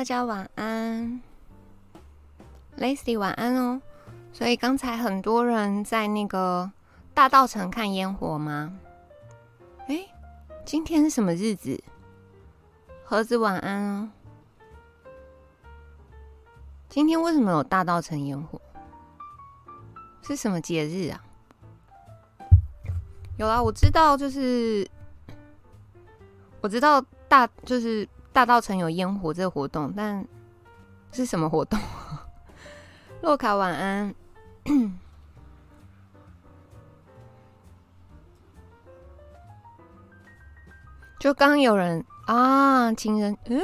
大家晚安，Lacy 晚安哦。所以刚才很多人在那个大稻城看烟火吗？哎，今天是什么日子？盒子晚安哦。今天为什么有大稻城烟火？是什么节日啊？有啊，我知道，就是我知道大就是。大稻城有烟火这个活动，但是什么活动？洛卡晚安。就刚有人啊，情人，嗯，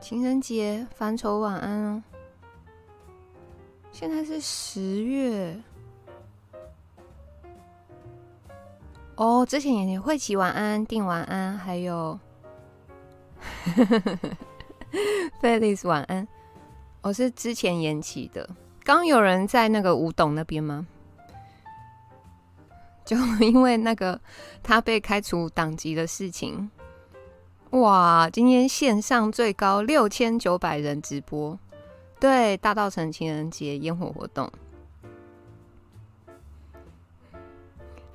情人节，烦愁晚安哦。现在是十月。哦，之前也会起晚安，定晚安，还有。Felix 晚安，我是之前延期的。刚有人在那个吴董那边吗？就因为那个他被开除党籍的事情，哇！今天线上最高六千九百人直播，对大稻城情人节烟火活动，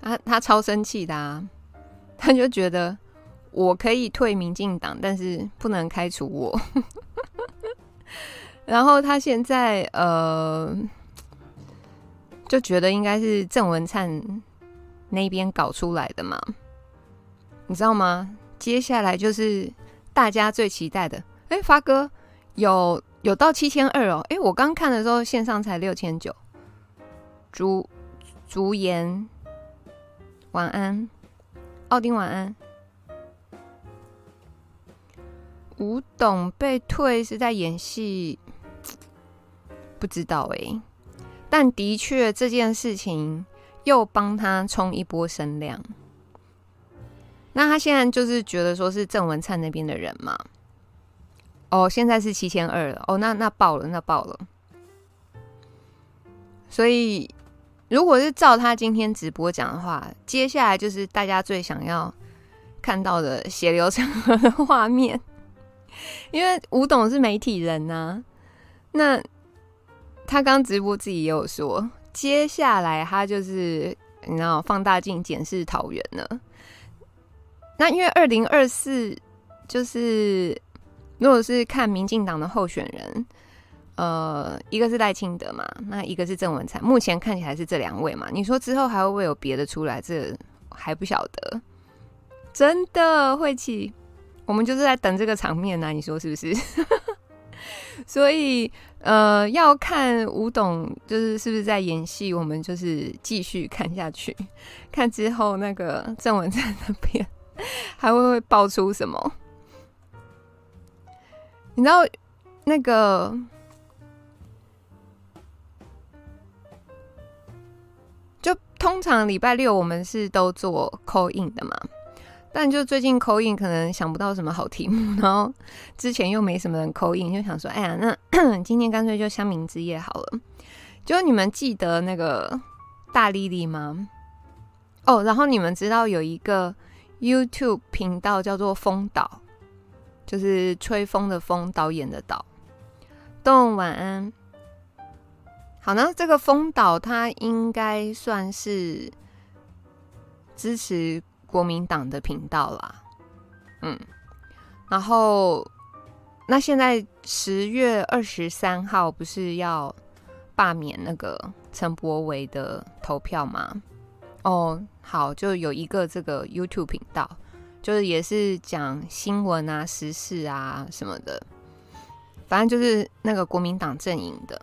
他他超生气的啊，他就觉得。我可以退民进党，但是不能开除我。然后他现在呃，就觉得应该是郑文灿那边搞出来的嘛，你知道吗？接下来就是大家最期待的，哎，发哥有有到七千二哦，哎，我刚看的时候线上才六千九。竹竹言晚安，奥丁晚安。古董被退是在演戏，不知道哎、但的确这件事情又帮他冲一波声量。那他现在就是觉得说是郑文灿那边的人嘛？哦，现在是七千二了，哦，那那爆了，那爆了。所以如果是照他今天直播讲的话，接下来就是大家最想要看到的血流成河的画面。因为吴董是媒体人呐、那他刚直播自己也有说，接下来他就是你知道放大镜检视桃园了。那因为二零二四就是如果是看民进党的候选人，呃，一个是赖清德嘛，那一个是郑文灿，目前看起来是这两位嘛。你说之后还会不会有别的出来？这还不晓得，真的会起。我们就是在等这个场面呢、你说是不是？所以呃，要看吴董就是是不是在演戏，我们就是继续看下去，看之后那个郑文灿那边还会不会爆出什么？你知道那个就通常礼拜六我们是都做 call in 的嘛？但就最近口音可能想不到什么好题目，然后之前又没什么人口音就想说，哎呀，那 今天干脆就香茗之夜好了。就你们记得那个大丽丽吗？哦，然后你们知道有一个 YouTube 频道叫做风导，就是吹风的风，导演的导。动晚安。好，那这个风导他应该算是支持。国民党的频道啦，嗯，然后那现在十月二十三号不是要罢免那个陈柏维的投票吗？哦，好，就有一个这个 YouTube 频道，就是也是讲新闻啊、时事啊什么的，反正就是那个国民党阵营的。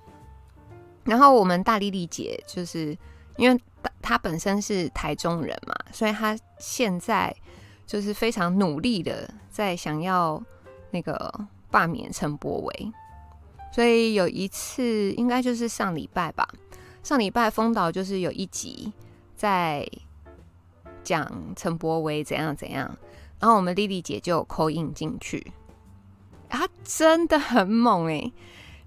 然后我们大莉莉姐就是因为。他本身是台中人嘛，所以他现在就是非常努力的在想要那个罢免陈柏惟。所以有一次，应该就是上礼拜吧，上礼拜风导就是有一集在讲陈柏惟怎样怎样，然后我们莉莉姐就有印进去，他真的很猛诶、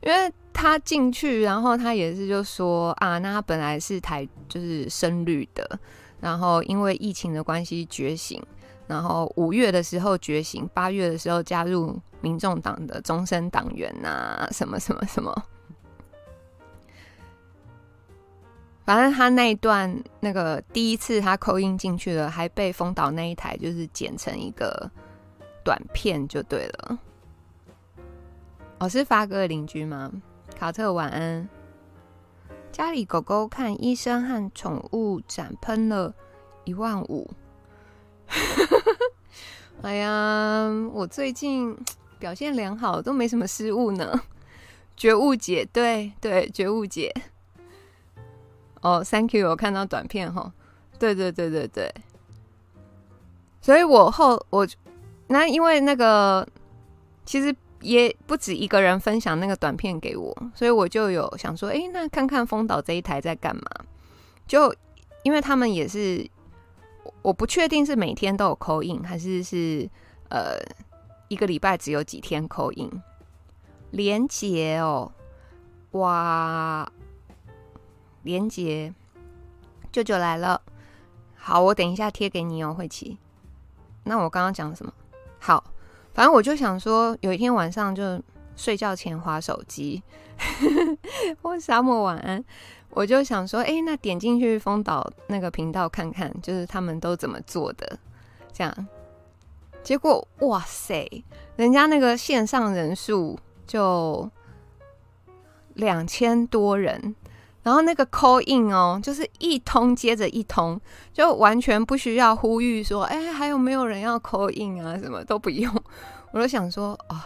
因为。他进去，然后他也是就说啊，那他本来是台就是深绿的，然后因为疫情的关系觉醒，然后五月的时候觉醒，八月的时候加入民众党的终身党员啊，什么什么什么。反正他那一段那个第一次他扣音进去了，还被丰岛那一台就是剪成一个短片就对了。我、哦、是发哥的邻居吗？卡特晚安。家里狗狗看医生和宠物展喷了一万五。哎呀，我最近表现良好，都没什么失误呢。觉悟姐，对对，觉悟姐。哦、，Thank you，我看到短片哈。对对对对对。所以我后我那因为那个其实也不止一个人分享那个短片给我，所以我就有想说，哎，那看看丰岛这一台在干嘛？就因为他们也是。我不确定是每天都有扣印还是是呃一个礼拜只有几天扣印。连杰哦，哇，连杰，舅舅来了。好，我等一下贴给你哦，慧琪。那我刚刚讲什么？好，反正我就想说，有一天晚上就睡觉前划手机。我沙漠晚安。我就想说，哎、那点进去丰岛那个频道看看，就是他们都怎么做的，这样。结果，哇塞，人家那个线上人数就两千多人，然后那个 call in 哦，就是一通接着一通，就完全不需要呼吁说，哎、还有没有人要 call in 啊？什么都不用。我就想说，啊、哦，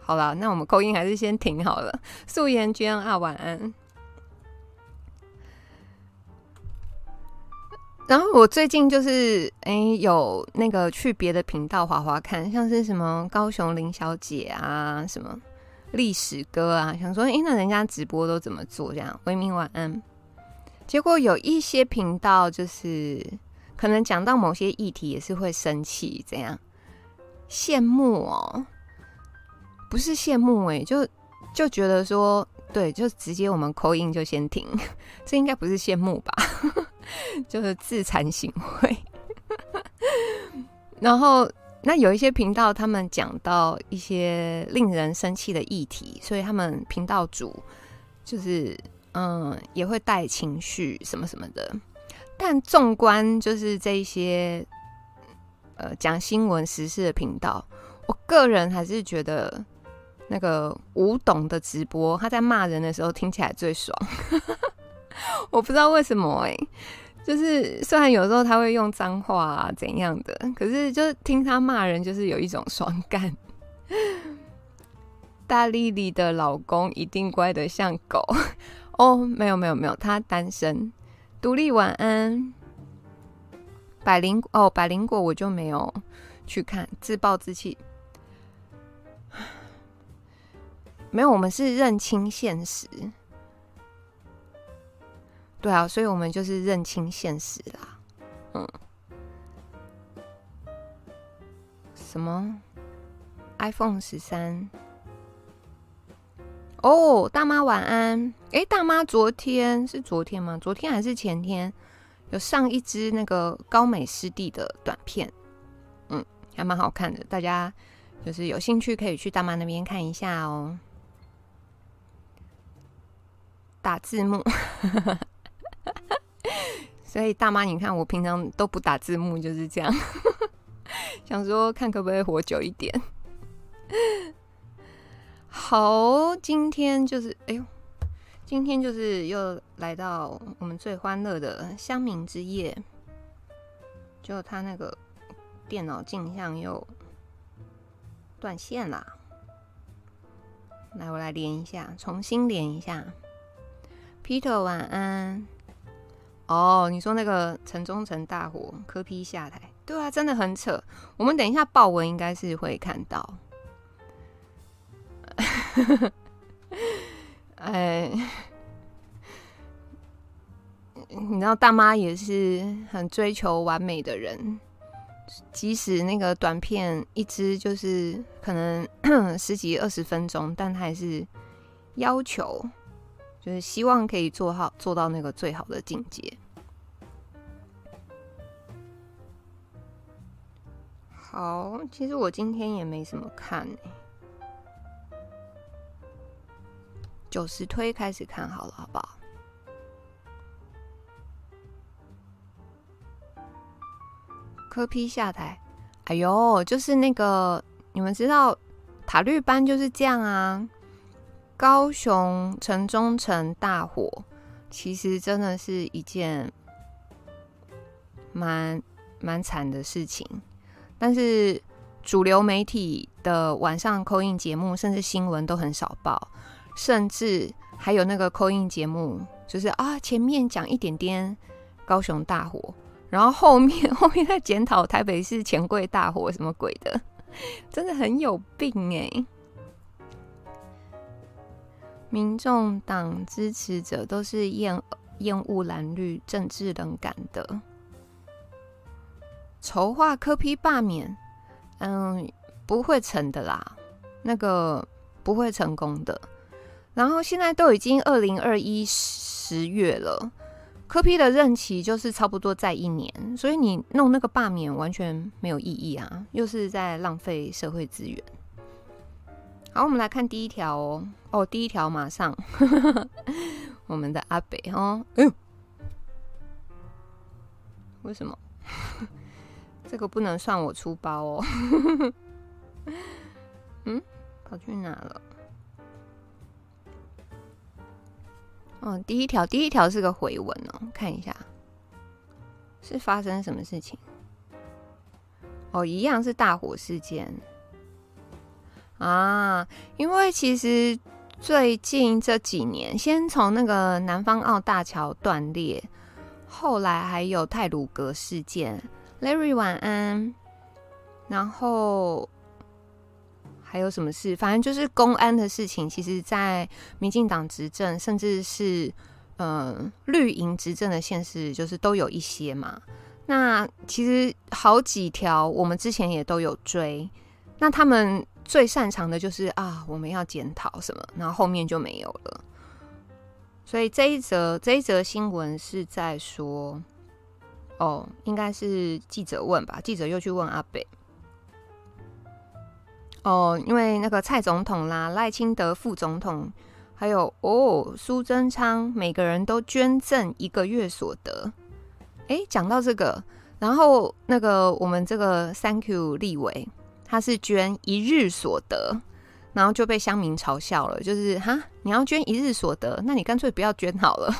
好啦，那我们 call in 还是先停好了。素颜娟啊，晚安。然后我最近就是哎，有那个去别的频道滑滑看，像是什么高雄林小姐啊，什么历史歌啊，想说哎，那人家直播都怎么做这样？维明晚安。结果有一些频道就是可能讲到某些议题也是会生气，这样羡慕哦，不是羡慕哎，就就觉得说对，就直接我们扣音就先停，这应该不是羡慕吧？就是自惭形秽，然后那有一些频道，他们讲到一些令人生气的议题，所以他们频道主就是嗯也会带情绪什么什么的。但纵观就是这一些呃讲新闻时事的频道，我个人还是觉得那个吴董的直播，他在骂人的时候听起来最爽。我不知道为什么哎、就是虽然有时候他会用脏话啊怎样的，可是就是听他骂人，就是有一种爽感。大丽丽的老公一定乖得像狗哦，没有没有没有，他单身。独立晚安。百灵哦，百灵果我就没有去看，自暴自弃。没有，我们是认清现实。对啊，所以我们就是认清现实啦。嗯，什么？iPhone 十三？哦，大妈晚安。诶，大妈昨天是昨天吗？昨天还是前天有上一支那个高美湿地的短片，嗯，还蛮好看的。大家就是有兴趣可以去大妈那边看一下哦。打字幕。所以大妈，你看我平常都不打字幕，就是这样，想说看可不可以活久一点。好，今天就是，哎呦，今天就是又来到我们最欢乐的乡民之夜，就他那个电脑镜像又断线啦。来，我来连一下，重新连一下。Peter，晚安。哦，你说那个城中城大火，柯批下台，对啊，真的很扯。我们等一下报文应该是会看到。哎，你知道大妈也是很追求完美的人，即使那个短片一支就是可能 十几二十分钟，但她还是要求。就是希望可以做好做到那个最好的境界。好，其实我今天也没什么看。九十推开始看好了，好不好？科批下台，哎呦，就是那个你们知道塔绿班就是这样啊。高雄城中城大火，其实真的是一件蛮蛮惨的事情，但是主流媒体的晚上 call in 节目，甚至新闻都很少报。甚至还有那个 call in 节目，就是啊，前面讲一点点高雄大火，然后后面 后面在检讨台北市钱柜大火什么鬼的，真的很有病哎！民众党支持者都是厌厌恶蓝绿政治冷感的，筹划柯批罢免，嗯，不会成的啦，那个不会成功的。然后现在都已经二零二一十月了，柯批的任期就是差不多在一年，所以你弄那个罢免完全没有意义啊，又是在浪费社会资源。好，我们来看第一条哦，哦，第一条马上，我们的阿北哦，哎呦，为什么？这个不能算我出包哦，嗯，跑去哪了？嗯，第一条，第一条是个回文哦，看一下。是发生什么事情？哦，一样是大火事件。啊。因为其实最近这几年，先从那个南方澳大桥断裂，后来还有泰鲁阁事件，Larry 晚安，然后。还有什么事？反正就是公安的事情。其实，在民进党执政，甚至是嗯绿营执政的现实，就是都有一些嘛。那其实好几条，我们之前也都有追。那他们最擅长的就是啊，我们要检讨什么，然后后面就没有了。所以这一则这一则新闻是在说，哦，应该是记者问吧？记者又去问阿北。哦，因为那个蔡总统啦、赖清德副总统，还有哦苏贞昌，每个人都捐赠一个月所得。诶，讲到这个，然后那个我们这个 Thank you 立委，他是捐一日所得，然后就被乡民嘲笑了，就是哈，你要捐一日所得，那你干脆不要捐好了。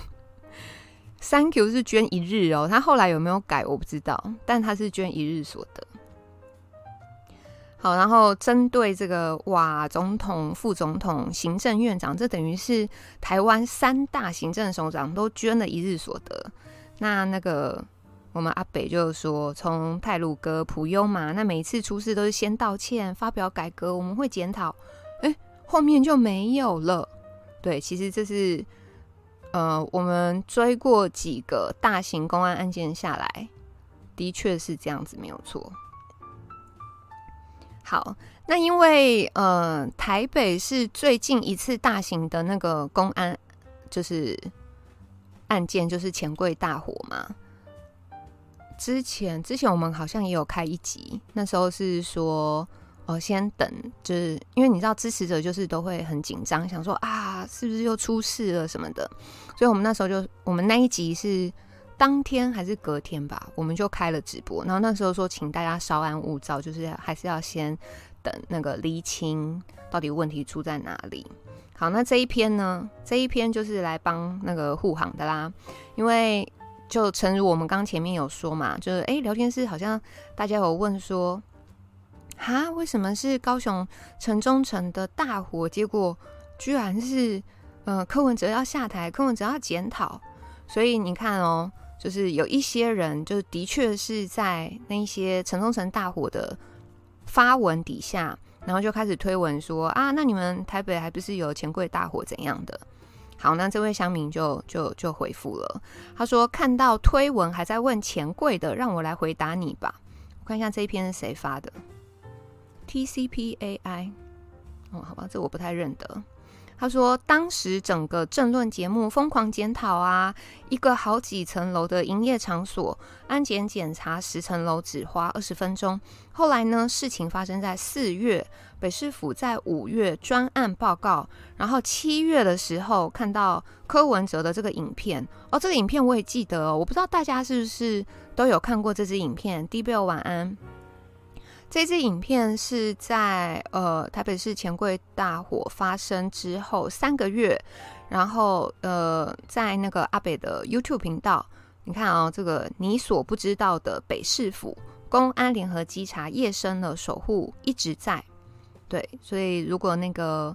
Thank you 是捐一日哦，他后来有没有改我不知道，但他是捐一日所得。好，然后针对这个哇，总统、副总统、行政院长，这等于是台湾三大行政首长都捐了一日所得。那那个我们阿北就说，从泰鲁哥、普悠嘛，那每一次出事都是先道歉、发表改革，我们会检讨。哎，后面就没有了。对，其实这是呃，我们追过几个大型公安案件下来，的确是这样子，没有错。好，那因为呃，台北是最近一次大型的那个公安就是案件，就是钱柜大火嘛。之前之前我们好像也有开一集，那时候是说哦、呃，先等，就是因为你知道支持者就是都会很紧张，想说啊，是不是又出事了什么的，所以我们那时候就我们那一集是。当天还是隔天吧，我们就开了直播。然后那时候说，请大家稍安勿躁，就是还是要先等那个厘清到底问题出在哪里。好，那这一篇呢？这一篇就是来帮那个护航的啦。因为就诚如我们刚前面有说嘛，就是诶，聊天室好像大家有问说，哈，为什么是高雄城中城的大火？结果居然是呃柯文哲要下台，柯文哲要检讨。所以你看哦。就是有一些人，就的确是在那些城中城大火的发文底下，然后就开始推文说啊，那你们台北还不是有钱柜大火怎样的？好，那这位乡民就就就回复了，他说看到推文还在问钱柜的，让我来回答你吧。我看一下这一篇是谁发的？TCPAI 哦，好吧，这我不太认得。他说，当时整个政论节目疯狂检讨啊，一个好几层楼的营业场所，安检检查十层楼只花二十分钟。后来呢，事情发生在四月，北市府在五月专案报告，然后七月的时候看到柯文哲的这个影片。哦，这个影片我也记得哦，我不知道大家是不是都有看过这支影片。D-Bell 晚安。这支影片是在呃台北市钱柜大火发生之后三个月，然后呃在那个阿北的 YouTube 频道，你看啊、哦，这个你所不知道的北市府公安联合稽查夜深了守护一直在，对，所以如果那个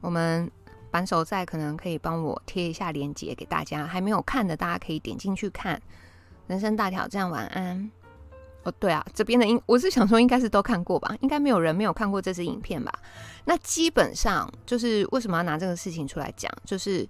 我们扳手在，可能可以帮我贴一下链接给大家，还没有看的大家可以点进去看。人生大挑战，晚安。哦，对啊，这边的应我是想说，应该是都看过吧？应该没有人没有看过这支影片吧？那基本上就是为什么要拿这个事情出来讲？就是，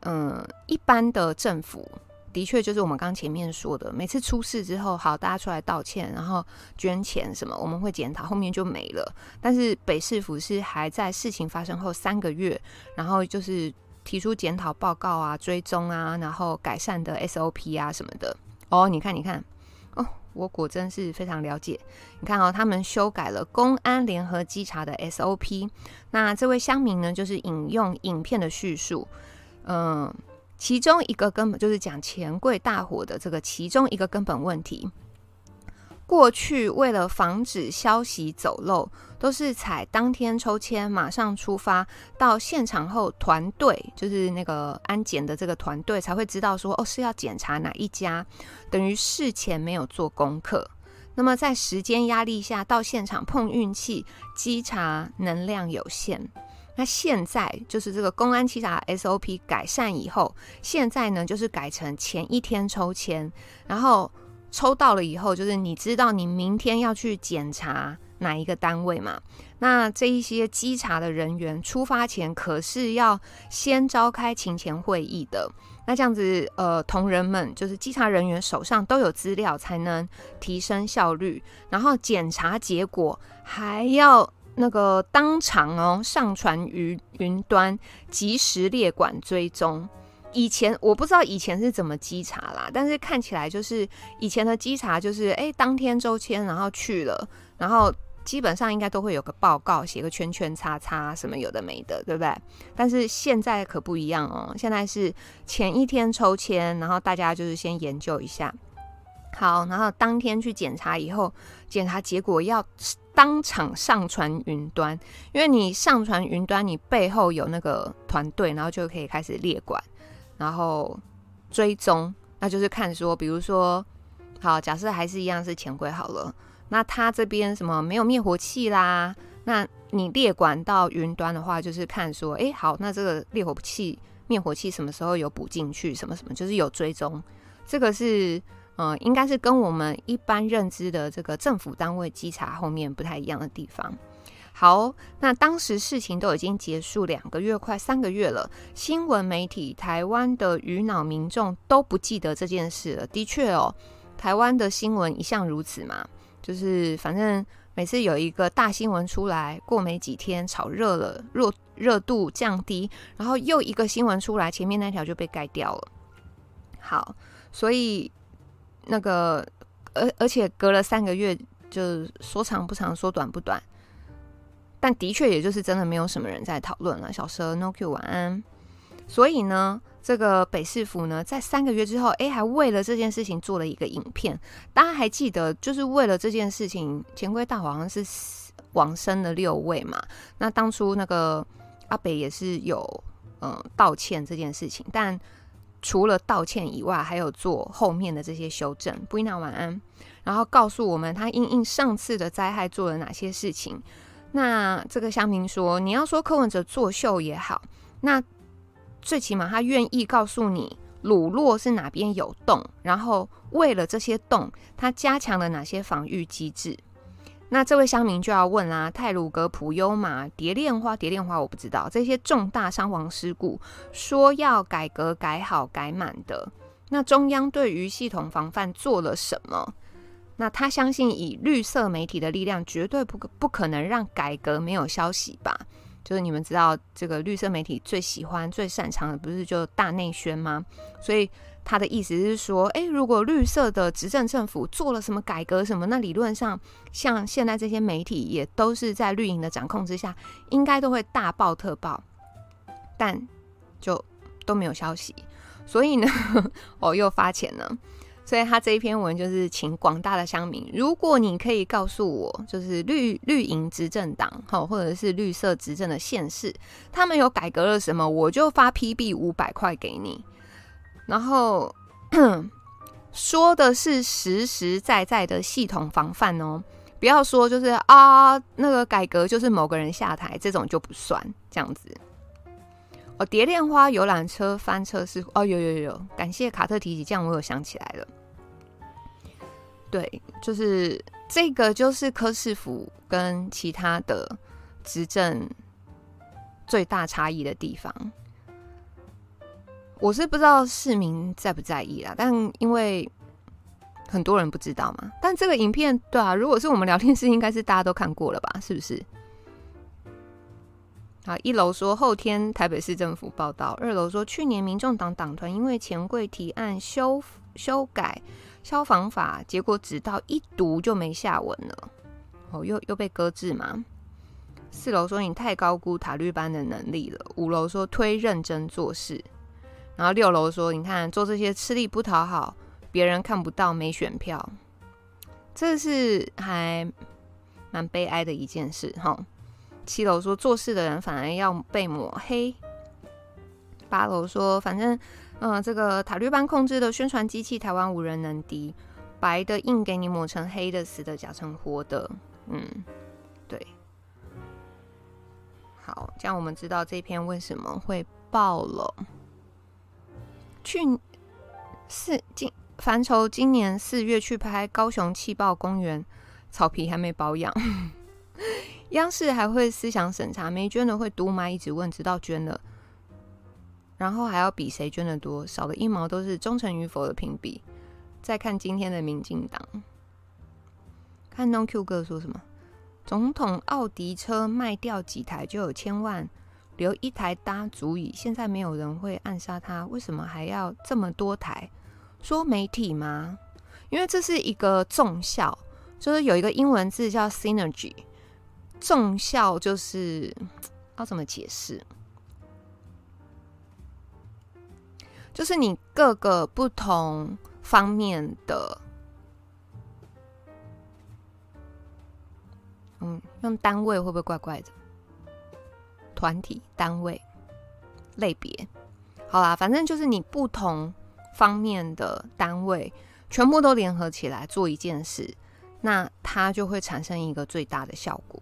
嗯，一般的政府的确就是我们刚前面说的，每次出事之后，好，大家出来道歉，然后捐钱什么，我们会检讨，后面就没了。但是北市府是还在事情发生后三个月，然后就是提出检讨报告啊、追踪啊，然后改善的 SOP 啊什么的。哦，你看，你看。哦我果真是非常了解。你看哦，他们修改了公安联合稽查的 SOP。那这位乡民呢，就是引用影片的叙述，嗯，其中一个根本就是讲钱柜大火的这个其中一个根本问题。过去为了防止消息走漏，都是采当天抽签马上出发，到现场后团队就是那个安检的这个团队才会知道说哦，是要检查哪一家，等于事前没有做功课。那么在时间压力下到现场碰运气，稽查能量有限。那现在就是这个公安稽查 SOP 改善以后，现在呢就是改成前一天抽签，然后。抽到了以后，就是你知道你明天要去检查哪一个单位嘛？那这一些稽查的人员出发前可是要先召开勤前会议的。那这样子，呃，同仁们就是稽查人员手上都有资料，才能提升效率。然后检查结果还要那个当场哦上传于云端，即时列管追踪。以前我不知道以前是怎么稽查啦，但是看起来就是以前的稽查就是，哎、当天抽签然后去了，然后基本上应该都会有个报告，写个圈圈叉叉什么有的没的，对不对？但是现在可不一样哦，现在是前一天抽签，然后大家就是先研究一下，好，然后当天去检查以后，检查结果要当场上传云端，因为你上传云端，你背后有那个团队，然后就可以开始列管。然后追踪，那就是看说，比如说，好，假设还是一样是钱柜好了，那他这边什么没有灭火器啦，那你列管到云端的话，就是看说，哎，好，那这个灭火器、灭火器什么时候有补进去，什么什么，就是有追踪，这个是，呃，应该是跟我们一般认知的这个政府单位稽查后面不太一样的地方。好，那当时事情都已经结束两个月，快三个月了。新闻媒体、台湾的鱼脑民众都不记得这件事了。的确哦，台湾的新闻一向如此嘛，就是反正每次有一个大新闻出来，过没几天炒热了，热热度降低，然后又一个新闻出来，前面那条就被盖掉了。好，所以那个而而且隔了三个月，就说长不长，说短不短。但的确，也就是真的没有什么人在讨论了。小蛇 No Q 晚安。所以呢，这个北市府呢，在三个月之后，哎，还为了这件事情做了一个影片。大家还记得，就是为了这件事情，钱柜大好像是往生了六位嘛。那当初那个阿北也是有嗯、道歉这件事情，但除了道歉以外，还有做后面的这些修正。布伊娜晚安，然后告诉我们他因应上次的灾害做了哪些事情。那这个乡民说，你要说柯文哲作秀也好，那最起码他愿意告诉你鲁洛是哪边有洞，然后为了这些洞，他加强了哪些防御机制。那这位乡民就要问啦、啊：太鲁格、普优玛、蝶恋花、蝶恋花，我不知道这些重大伤亡事故，说要改革、改好、改满的，那中央对于系统防范做了什么？那他相信以绿色媒体的力量，绝对不不可能让改革没有消息吧？就是你们知道这个绿色媒体最喜欢、最擅长的，不是就大内宣吗？所以他的意思是说，诶，如果绿色的执政政府做了什么改革什么，那理论上像现在这些媒体也都是在绿营的掌控之下，应该都会大爆特爆，但就都没有消息，所以呢，哦，又发钱了。所以他这一篇文就是请广大的乡民，如果你可以告诉我，就是绿绿营执政党，好，或者是绿色执政的县市，他们有改革了什么，我就发 PB 五百块给你。然后说的是实实在在的系统防范哦，不要说就是啊，那个改革就是某个人下台，这种就不算这样子。哦，蝶恋花游览车翻车事故哦，有有有，感谢卡特提起，这样我有想起来了。对，就是这个，就是柯市府跟其他的执政最大差异的地方。我是不知道市民在不在意啦，但因为很多人不知道嘛。但这个影片，对啊，如果是我们聊天室，应该是大家都看过了吧？是不是？好，一楼说后天台北市政府报道，二楼说去年民众党党团因为钱柜提案修修改消防法，结果只到一读就没下文了。哦，又又被搁置吗？四楼说你太高估塔绿班的能力了。五楼说推认真做事，然后六楼说你看做这些吃力不讨好，别人看不到没选票，这是还蛮悲哀的一件事哈。七楼说做事的人反而要被抹黑。八楼说反正，嗯、呃，这个塔绿班控制的宣传机器，台湾无人能敌。白的硬给你抹成黑的，死的假成活的。嗯，对。好，这样我们知道这篇为什么会爆了。去四今范畴今年四月去拍高雄气爆公园，草皮还没保养。央视还会思想审查，没捐的会读麦，一直问，直到捐了，然后还要比谁捐的多，少的一毛都是忠诚与否的评比。再看今天的民进党，看 No Q 哥说什么，总统奥迪车卖掉几台就有千万，留一台搭足矣。现在没有人会暗杀他，为什么还要这么多台？说媒体吗？因为这是一个重效，就是有一个英文字叫 synergy。重效就是要怎么解释？就是你各个不同方面的，嗯，用单位会不会怪怪的？团体、单位、类别，好啦，反正就是你不同方面的单位全部都联合起来做一件事，那它就会产生一个最大的效果。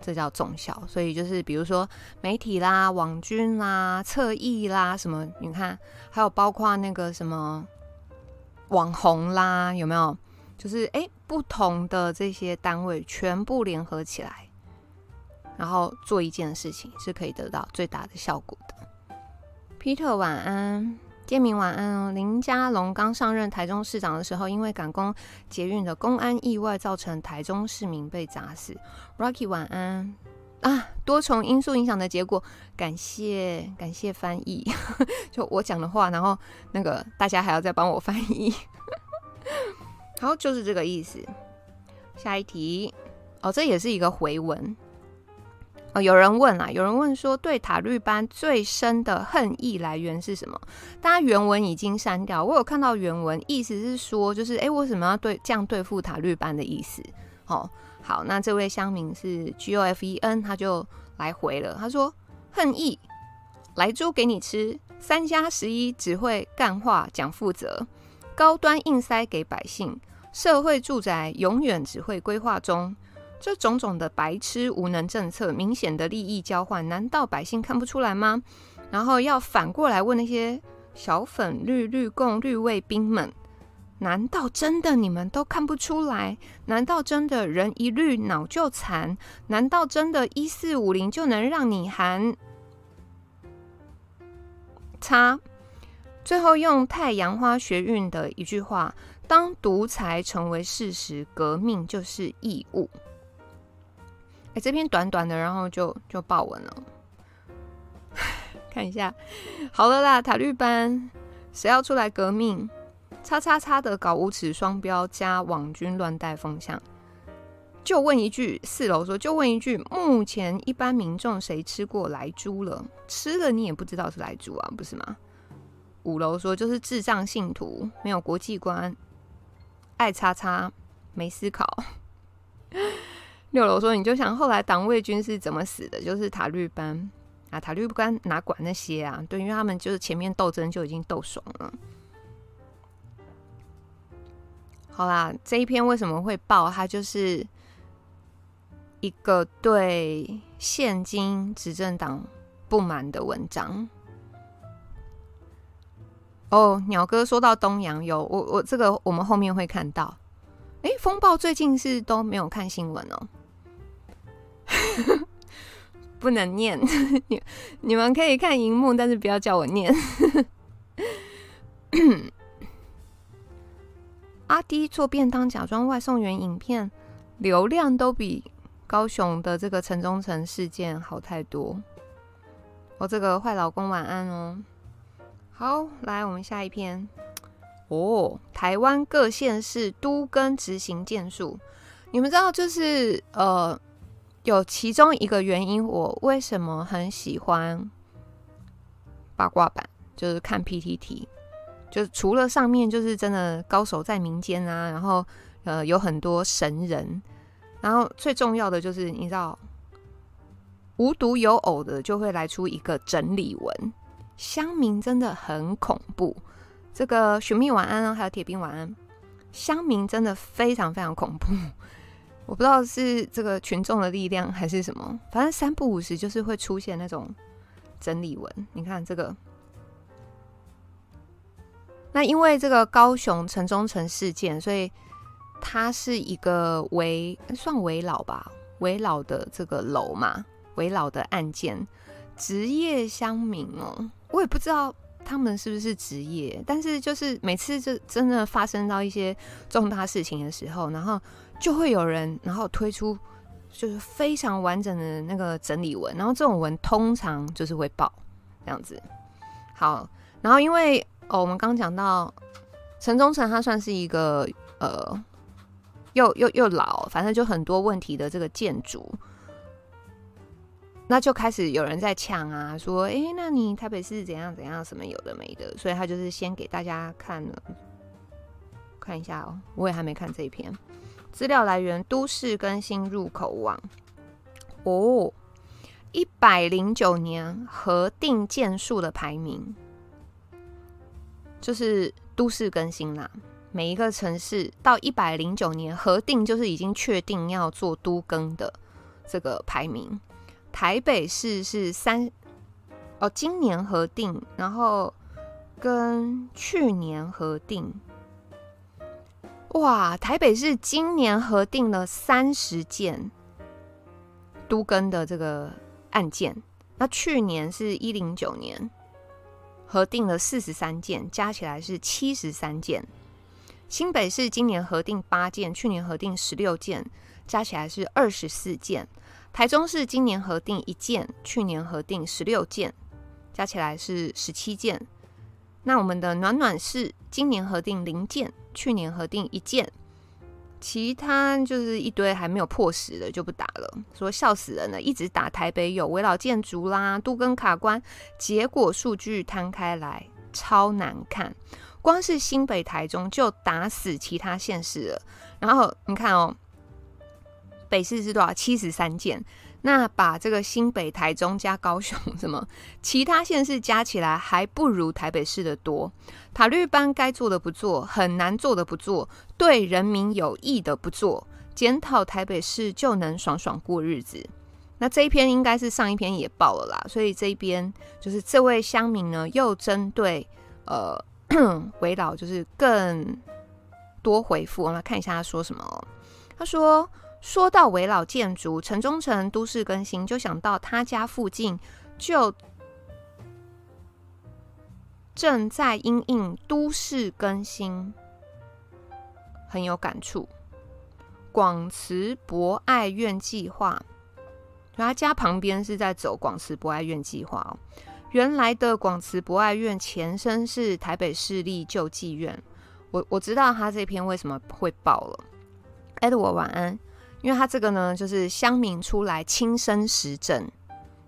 这叫综效，所以就是比如说媒体啦、网军啦、侧翼啦什么，你看还有包括那个什么网红啦，有没有？就是诶，不同的这些单位全部联合起来，然后做一件事情，是可以得到最大的效果的。Peter 晚安。建明晚安哦。林佳龙刚上任台中市长的时候，因为赶工捷运的公安意外，造成台中市民被砸死。Rocky 晚安啊！多重因素影响的结果，感谢感谢翻译，就我讲的话，然后那个大家还要再帮我翻译。好，就是这个意思。下一题哦，这也是一个回文。哦，有人问啊，有人问说，对塔绿班最深的恨意来源是什么？大家原文已经删掉，我有看到原文，意思是说，就是哎，为什么要对这样对付塔绿班的意思？哦，好，那这位乡民是 G O F E N，他就来回了，他说恨意来猪给你吃，三加十一只会干话讲负责，高端硬塞给百姓，社会住宅永远只会规划中。这种种的白痴无能政策，明显的利益交换，难道百姓看不出来吗？然后要反过来问那些小粉绿绿共绿卫兵们，难道真的你们都看不出来？难道真的人一绿脑就残？难道真的一四五零就能让你喊叉？最后用太阳花学运的一句话：当独裁成为事实，革命就是义务。哎，这篇短短的，然后就就爆文了。看一下，好了啦，塔绿班，谁要出来革命？叉叉叉的搞无耻双标加网军乱带风向。就问一句，四楼说，就问一句，目前一般民众谁吃过来猪了？吃了你也不知道是来猪啊，不是吗？五楼说，就是智障信徒，没有国际观，爱叉叉，没思考。六楼说，你就想后来党卫军是怎么死的？就是塔绿班啊，塔绿班哪管那些啊？对，因为他们就是前面斗争就已经斗爽了。好啦，这一篇为什么会爆？它就是。一个对现今执政党不满的文章哦，鸟哥说到东洋有我我这个我们后面会看到，哎，风暴最近是都没有看新闻哦，不能念，你你们可以看荧幕，但是不要叫我念。阿迪做便当假装外送员，影片流量都比。高雄的这个城中城事件好太多。我、这个坏老公晚安哦。好，来我们下一篇。哦，台湾各县市都跟执行件数，你们知道就是呃，有其中一个原因，我为什么很喜欢八卦版，就是看 PTT，就是除了上面就是真的高手在民间啊，然后呃有很多神人。然后最重要的就是，你知道，无独有偶的就会来出一个整理文，乡民真的很恐怖。这个寻觅晚安啊，还有铁兵晚安，乡民真的非常非常恐怖。我不知道是这个群众的力量还是什么，反正三不五时就是会出现那种整理文。你看这个，那因为这个高雄城中城事件，所以。它是一个围算围老吧，围老的这个楼嘛，围老的案件，职业乡民哦，我也不知道他们是不是职业，但是就是每次就真的发生到一些重大事情的时候，然后就会有人然后推出就是非常完整的那个整理文，然后这种文通常就是会爆这样子。好，然后因为哦，我们刚讲到城中城，它算是一个呃。又又又老，反正就很多问题的这个建筑，那就开始有人在抢啊，说，哎、那你台北市怎样怎样，什么有的没的，所以他就是先给大家看了，看一下哦，我也还没看这一篇，资料来源都市更新入口网，哦，一百零九年核定件数的排名，就是都市更新啦。每一个城市到一百零九年核定，就是已经确定要做都更的这个排名。台北市是三哦，今年核定，然后跟去年核定。哇，台北市今年核定了三十件都更的这个案件，那去年是一零九年核定了四十三件，加起来是七十三件。新北市今年核定八件，去年核定十六件，加起来是二十四件。台中市今年核定一件，去年核定十六件，加起来是十七件。那我们的暖暖市今年核定零件，去年核定一件，其他就是一堆还没有破十的就不打了。说笑死人了，一直打台北有危老建筑啦，都更卡关，结果数据摊开来超难看。光是新北、台中就打死其他县市了。然后你看哦，北市是多少？七十三件。那把这个新北、台中加高雄，什么 其他县市加起来还不如台北市的多。塔绿班该做的不做，很难做的不做，对人民有益的不做，检讨台北市就能爽爽过日子。那这一篇应该是上一篇也爆了啦，所以这一边就是这位乡民呢，又针对呃。围老就是更多回复，我们来看一下他说什么。他说：“说到围老建筑，城中城都市更新，就想到他家附近就正在因应都市更新，很有感触。广慈博爱院计划他家旁边是在走广慈博爱院计划哦。原来的广慈博爱院前身是台北市立救济院。我我知道他这篇为什么会爆了。Edward 晚安，因为他这个呢，就是乡民出来亲身实证，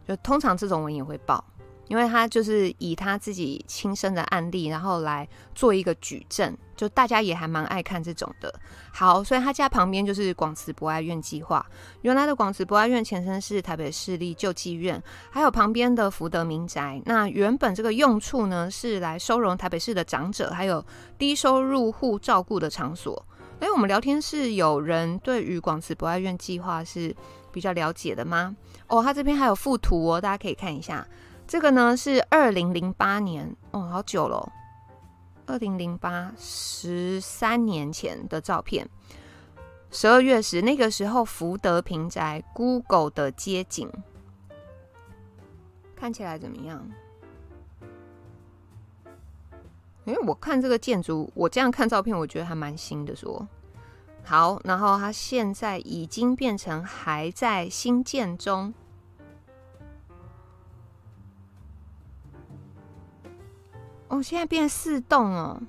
就通常这种文也会报。因为他就是以他自己亲身的案例，然后来做一个举证，就大家也还蛮爱看这种的。好，所以他家旁边就是广慈博爱院计划。原来的广慈博爱院前身是台北市立救济院，还有旁边的福德民宅。那原本这个用处呢，是来收容台北市的长者，还有低收入户照顾的场所。哎，我们聊天室有人对于广慈博爱院计划是比较了解的吗？哦，他这边还有附图哦，大家可以看一下。这个呢是二零零八年，哦，好久了，二零零八十三年前的照片。十二月时，那个时候福德平宅 Google 的街景看起来怎么样？因为我看这个建筑，我这样看照片，我觉得还蛮新的说。好，然后它现在已经变成还在新建中。哦，现在变四栋哦，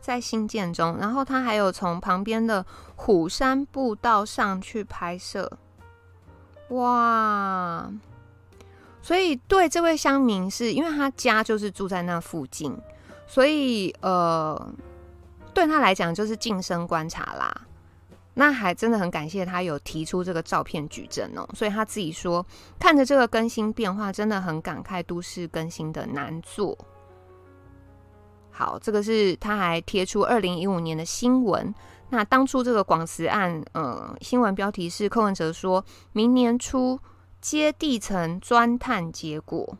在新建中。然后它还有从旁边的虎山步道上去拍摄，哇！所以对这位乡民是，因为他家就是住在那附近，所以呃，对他来讲就是近身观察啦。那还真的很感谢他有提出这个照片举证哦，所以他自己说看着这个更新变化，真的很感慨都市更新的难做。好，这个是他还贴出二零一五年的新闻。那当初这个广慈案，呃，新闻标题是柯文哲说明年初接地层钻探结果。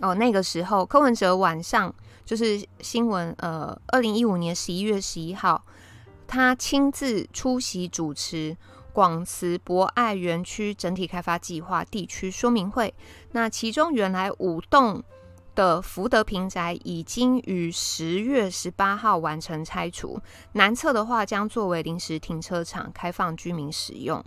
哦，那个时候柯文哲晚上就是新闻，呃，二零一五年十一月十一号。他亲自出席主持广慈博爱园区整体开发计划地区说明会。那其中原来五栋的福德平宅已经于十月十八号完成拆除，南侧的话将作为临时停车场开放居民使用。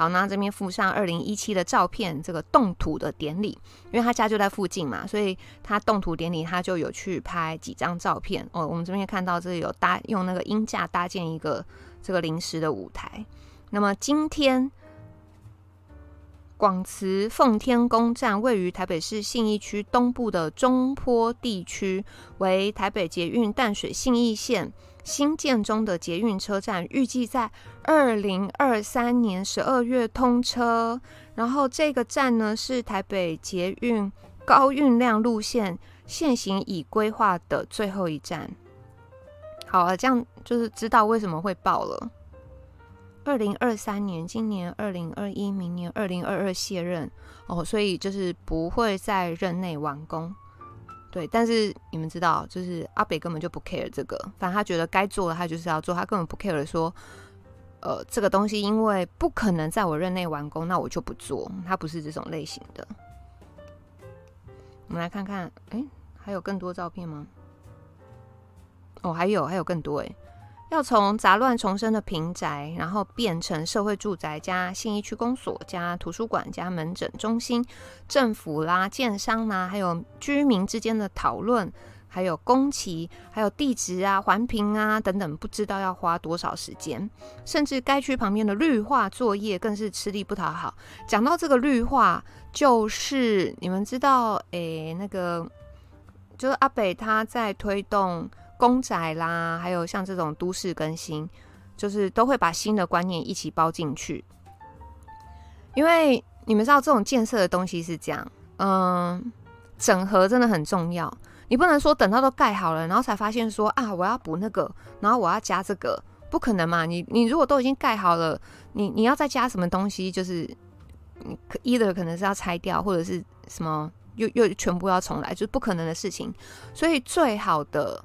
好，那这边附上二零一七的照片，这个动土的典礼，因为他家就在附近嘛，所以他动土典礼他就有去拍几张照片哦。我们这边看到这里有搭用那个鹰架搭建一个这个临时的舞台。那么今天广慈奉天宫站位于台北市信义区东部的中坡地区，为台北捷运淡水信义线。新建中的捷运车站预计在二零二三年十二月通车，然后这个站呢是台北捷运高运量路线现行已规划的最后一站。好了，这样就是知道为什么会爆了。二零二三年，今年二零二一，明年二零二二卸任哦，所以就是不会在任内完工。对，但是你们知道，就是阿北根本就不 care 这个，反正他觉得该做的他就是要做，他根本不 care 说，呃，这个东西因为不可能在我任内完工，那我就不做。他不是这种类型的。我们来看看，哎，还有更多照片吗？哦，还有，还有更多哎。要从杂乱丛生的平宅，然后变成社会住宅加信义区公所加图书馆加门诊中心，政府啦、建商啦，还有居民之间的讨论，还有工期，还有地质啊、环评啊等等，不知道要花多少时间。甚至该区旁边的绿化作业更是吃力不讨好。讲到这个绿化，就是你们知道，诶，那个就是阿北他在推动。公宅啦，还有像这种都市更新，就是都会把新的观念一起包进去。因为你们知道，这种建设的东西是这样，嗯，整合真的很重要。你不能说等到都盖好了，然后才发现说啊，我要补那个，然后我要加这个，不可能嘛？你你如果都已经盖好了，你你要再加什么东西，就是你可 either 可能是要拆掉，或者是什么又又全部要重来，就是不可能的事情。所以最好的。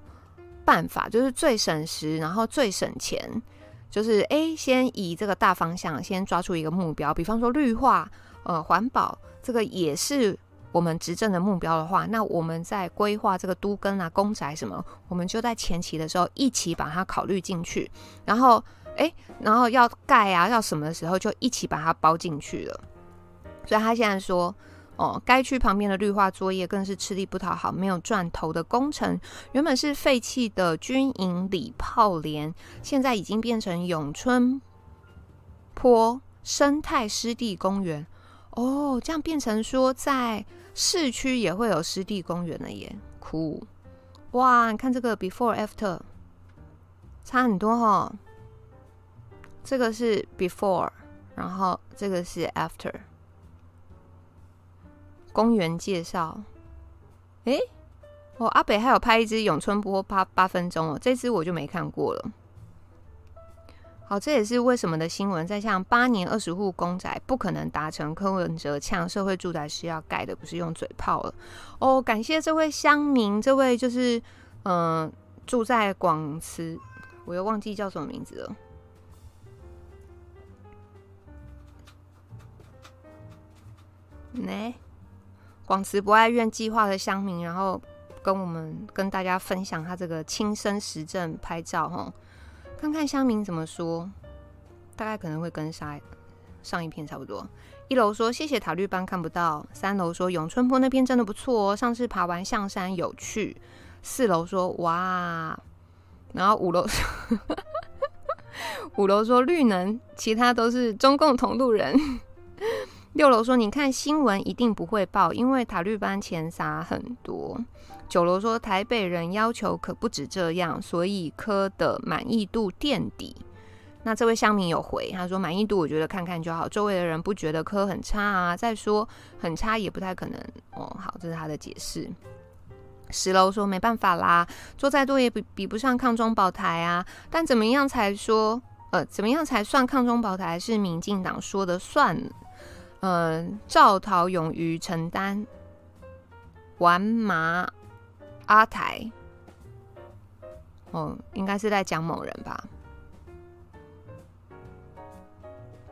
办法就是最省时，然后最省钱，就是诶，先以这个大方向先抓出一个目标，比方说绿化、呃环保，这个也是我们执政的目标的话，那我们在规划这个都更啊、公宅什么，我们就在前期的时候一起把它考虑进去，然后哎，然后要盖啊，要什么的时候就一起把它包进去了。所以他现在说，哦，该区旁边的绿化作业更是吃力不讨好，没有赚头的工程。原本是废弃的军营礼炮连，现在已经变成永春坡生态湿地公园。哦，这样变成说在市区也会有湿地公园了耶，酷！哇，你看这个 before after 差很多哈。这个是 before，然后这个是 after。公园介绍，诶，哦，阿北还有拍一支永春波八八分钟哦，这支我就没看过了。好，这也是为什么的新闻。在像八年二十户公宅不可能达成柯文哲呛社会住宅是要盖的，不是用嘴炮了。哦，感谢这位乡民，这位就是嗯、住在广慈，我又忘记叫什么名字了。呢？广慈博爱院计划的乡民，然后跟我们跟大家分享他这个亲身实证拍照哈，看看乡民怎么说，大概可能会跟上上一篇差不多。一楼说谢谢塔绿班看不到，三楼说永春坡那边真的不错哦，上次爬完象山有趣。四楼说哇，然后五楼说 五楼说绿能，其他都是中共同路人。六楼说：“你看新闻一定不会报，因为塔绿班钱撒很多。”九楼说：“台北人要求可不止这样，所以科的满意度垫底。”那这位乡民有回，他说：“满意度我觉得看看就好，周围的人不觉得科很差啊。再说很差也不太可能哦。”好，这是他的解释。十楼说：“没办法啦，做再多也比比不上抗中保台啊。但怎么样才说呃，怎么样才算抗中保台是民进党说的算？”嗯，赵桃勇于承担，玩麻阿台，哦，应该是在讲某人吧。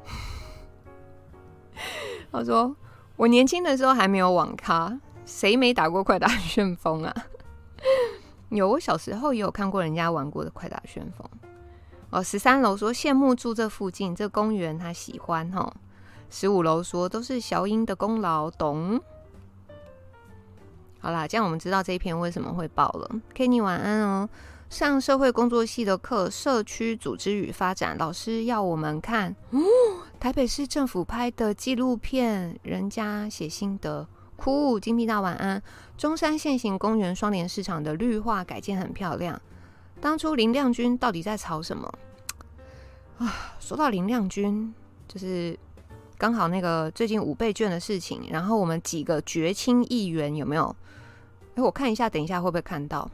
他说：“我年轻的时候还没有网咖，谁没打过快打旋风啊？有，我小时候也有看过人家玩过的快打旋风。”哦，十三楼说羡慕住这附近这公园，他喜欢哈。十五楼说都是小英的功劳，懂？好啦，这样我们知道这一篇为什么会爆了。Kenny 晚安哦。上社会工作系的课，社区组织与发展，老师要我们看，台北市政府拍的纪录片，人家写心得，哭。金币大晚安。中山现行公园双连市场的绿化改建很漂亮。当初林亮君到底在吵什么啊？说到林亮君，就是。刚好那个最近五倍券的事情，然后我们几个绝青议员有没有？哎，我看一下，等一下会不会看到？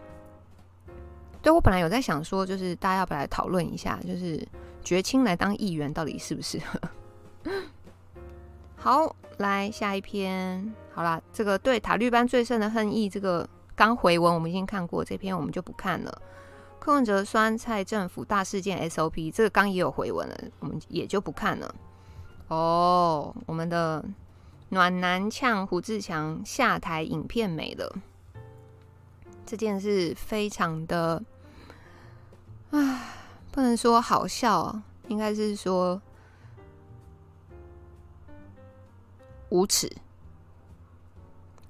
对，我本来有在想说，就是大家要不要来讨论一下，就是绝青来当议员到底适不适合？好，来下一篇。好啦，这个对塔绿班最深的恨意，这个刚回文我们已经看过，这篇我们就不看了。柯文哲酸菜政府大事件 SOP，这个刚也有回文了，我们也就不看了。哦，我们的暖男呛胡志强下台影片没了，这件事非常的，唉，不能说好笑，应该是说无耻。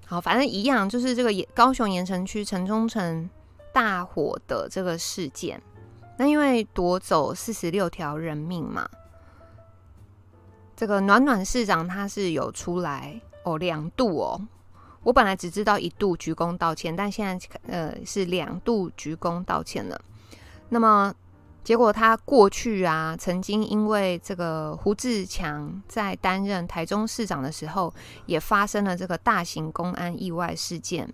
好，反正一样，就是这个高雄盐埕区城中城大火的这个事件，那因为夺走四十六条人命嘛。这个暖暖市长他是有出来哦，两度哦，我本来只知道一度鞠躬道歉，但现在呃是两度鞠躬道歉了。那么结果他过去啊，曾经因为这个胡志强在担任台中市长的时候，也发生了这个大型公安意外事件。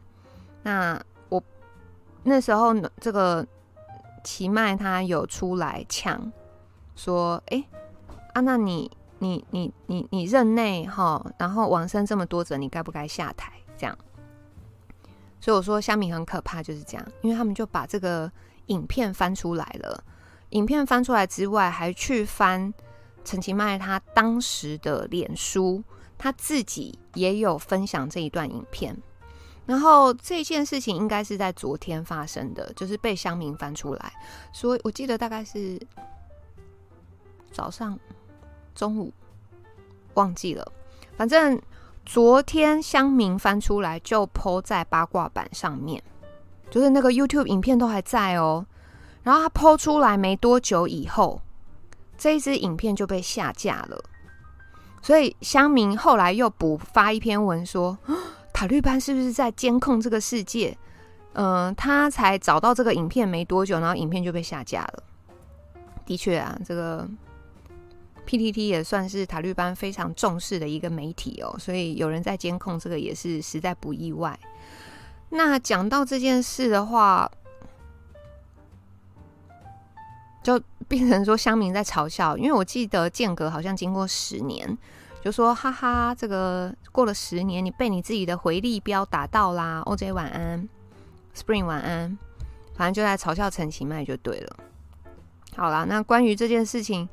那我那时候这个奇迈他有出来呛说：“哎，啊，那你？”你你你你任内哈，然后往生这么多者，你该不该下台？这样，所以我说香民很可怕，就是这样，因为他们就把这个影片翻出来了。影片翻出来之外，还去翻陈其迈他当时的脸书，他自己也有分享这一段影片。然后这件事情应该是在昨天发生的，就是被乡民翻出来，所以我记得大概是。早上、中午，忘记了。反正昨天乡民翻出来就 po 在八卦版上面，就是那个 YouTube 影片都还在哦。然后他 po 出来没多久以后，这一支影片就被下架了。所以乡民后来又补发一篇文说，塔利班是不是在监控这个世界？嗯、他才找到这个影片没多久，然后影片就被下架了。的确啊，这个 PTT 也算是塔绿班非常重视的一个媒体哦，所以有人在监控这个也是实在不意外。那讲到这件事的话，就变成说乡民在嘲笑，因为我记得间隔好像经过十年，就说哈哈，这个过了十年，你被你自己的回力标打到啦。OJ 晚安。Spring 晚安，反正就在嘲笑陈其迈就对了。好啦，那关于这件事情，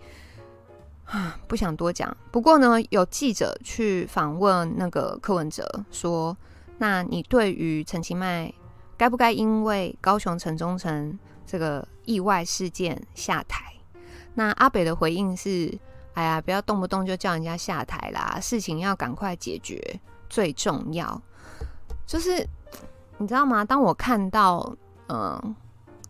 不想多讲。不过呢，有记者去访问那个柯文哲，说：“那你对于陈其迈该不该因为高雄城中城这个意外事件下台？”那阿北的回应是：“哎呀，不要动不动就叫人家下台啦，事情要赶快解决最重要。”就是。你知道吗？当我看到嗯、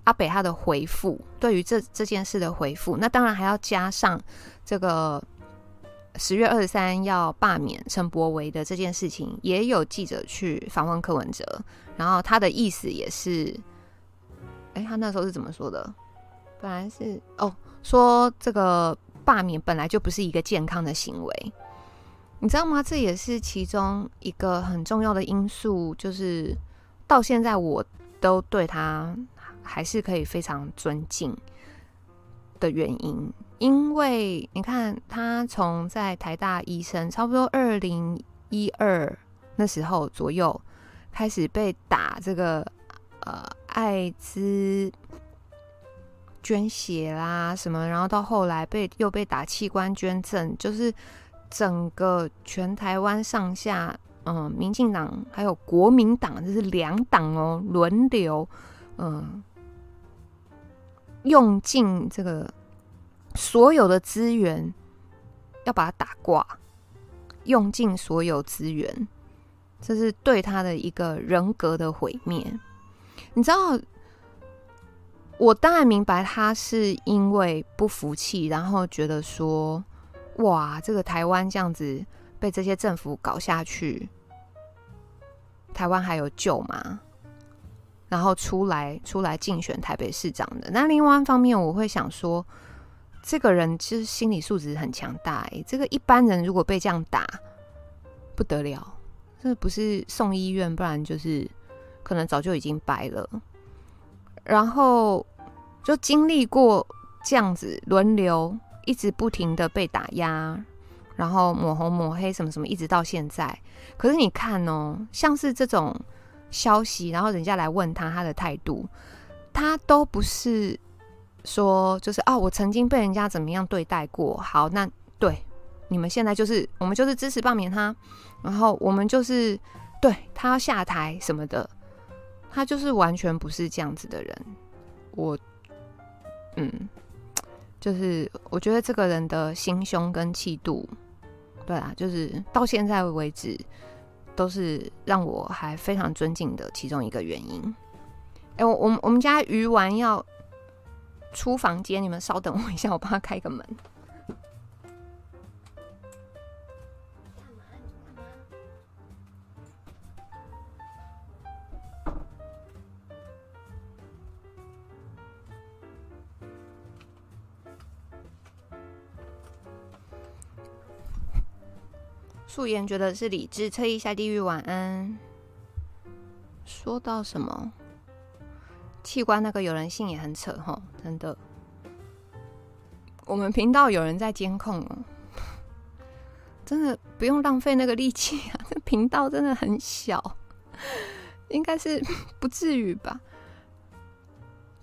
阿北他的回复，对于这这件事的回复，那当然还要加上这个十月二十三要罢免陈柏维的这件事情，也有记者去访问柯文哲，然后他的意思也是，哎，他那时候是怎么说的？本来是哦，说这个罢免本来就不是一个健康的行为，你知道吗？这也是其中一个很重要的因素，就是。到现在我都对他还是可以非常尊敬的原因，因为你看他从在台大医生，差不多二零一二那时候左右开始被打这个呃艾滋捐血啦什么，然后到后来被又被打器官捐赠，就是整个全台湾上下。嗯，民进党还有国民党，这是两党哦，轮流嗯，用尽这个所有的资源要把他打挂，用尽所有资源，这是对他的一个人格的毁灭。你知道，我当然明白他是因为不服气，然后觉得说，哇，这个台湾这样子。被这些政府搞下去，台湾还有救吗？然后出来出来竞选台北市长的。那另外一方面，我会想说，这个人其实心理素质很强大。哎，这个一般人如果被这样打，不得了，这不是送医院，不然就是可能早就已经掰了。然后就经历过这样子轮流，一直不停的被打压。然后抹红抹黑什么什么，一直到现在。可是你看哦，像是这种消息，然后人家来问他，他的态度，他都不是说就是啊、哦，我曾经被人家怎么样对待过。好，那对你们现在就是我们就是支持罢免他，然后我们就是对他要下台什么的，他就是完全不是这样子的人。我嗯。就是我觉得这个人的心胸跟气度，对啊，就是到现在为止都是让我还非常尊敬的其中一个原因。哎、我我们我们家鱼丸要出房间，你们稍等我一下，我帮他开个门。素颜觉得是理智，特意下地狱晚安。说到什么器官那个有人性也很扯齁，真的。我们频道有人在监控哦，真的不用浪费那个力气啊！这频道真的很小，应该是 不至于吧？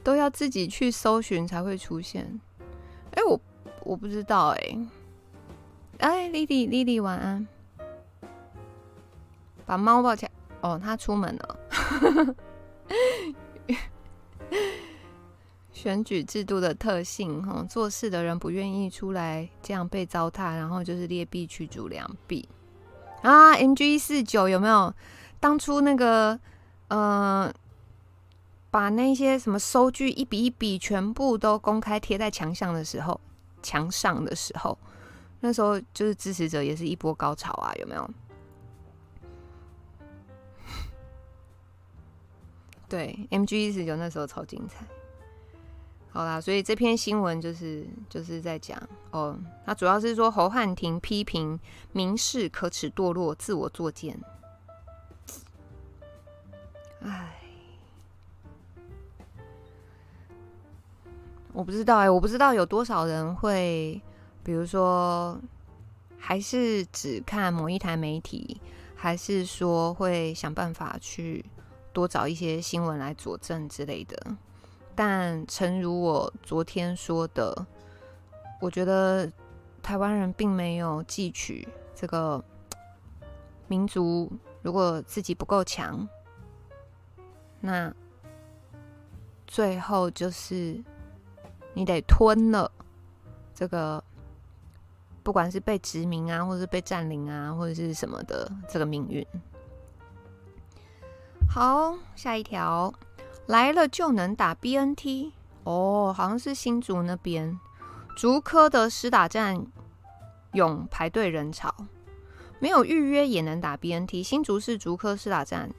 都要自己去搜寻才会出现。哎，我我不知道哎。哎，Lily，Lily 晚安。把猫抱起来哦，他出门了。选举制度的特性，哈，做事的人不愿意出来，这样被糟蹋，然后就是劣币驱逐良币啊。MG 四九有没有？当初那个，呃，把那些什么收据一笔一笔全部都公开贴在墙上的时候，墙上的时候，那时候就是支持者也是一波高潮啊，有没有？对，MG 一十九那时候超精彩。好啦，所以这篇新闻就是就是在讲哦，他主要是说侯汉廷批评民事可耻堕落、自我作贱。哎，我不知道哎、我不知道有多少人会，比如说，还是只看某一台媒体，还是说会想办法去多找一些新闻来佐证之类的。但诚如我昨天说的，我觉得台湾人并没有汲取这个民族，如果自己不够强，那最后就是你得吞了这个，不管是被殖民啊，或者是被占领啊，或者是什么的这个命运。好，下一条。来了就能打 BNT 哦，好像是新竹那边竹科的施打站涌排队人潮，没有预约也能打 BNT。新竹市竹科施打站，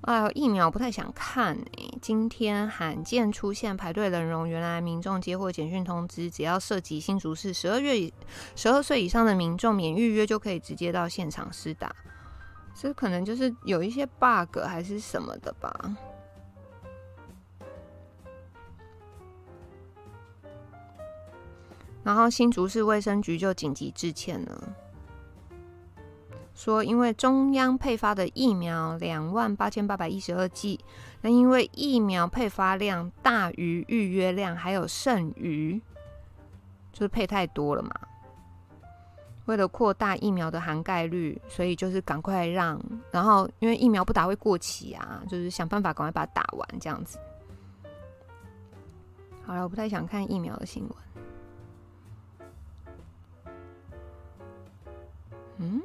哎，疫苗不太想看哎。今天罕见出现排队人龙，原来民众接获简讯通知，只要涉及新竹市十二月十二岁以上的民众，免预约就可以直接到现场施打。这可能就是有一些 bug 还是什么的吧。然后新竹市卫生局就紧急致歉了，说因为中央配发的疫苗两万八千八百一十二剂，那因为疫苗配发量大于预约量，还有剩余，就是配太多了嘛。为了扩大疫苗的涵盖率，所以就是赶快让，然后因为疫苗不打会过期啊，就是想办法赶快把它打完这样子。好了，我不太想看疫苗的新闻。嗯，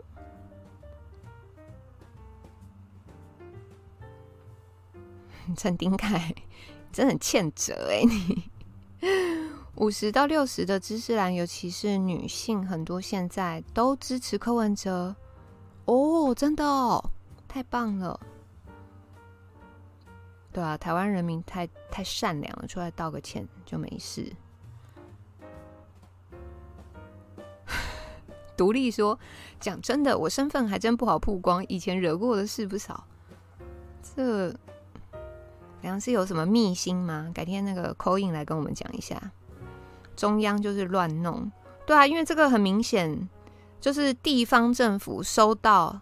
陈丁凯真的很欠责哎！你五十到六十的知识栏，尤其是女性，很多现在都支持柯文哲哦，真的哦，太棒了！对啊，台湾人民太太善良了，出来道个歉就没事。独立说：“讲真的，我身份还真不好曝光，以前惹过的事不少。这好像是有什么秘辛吗？改天那个口音来跟我们讲一下。中央就是乱弄，对啊，因为这个很明显就是地方政府收到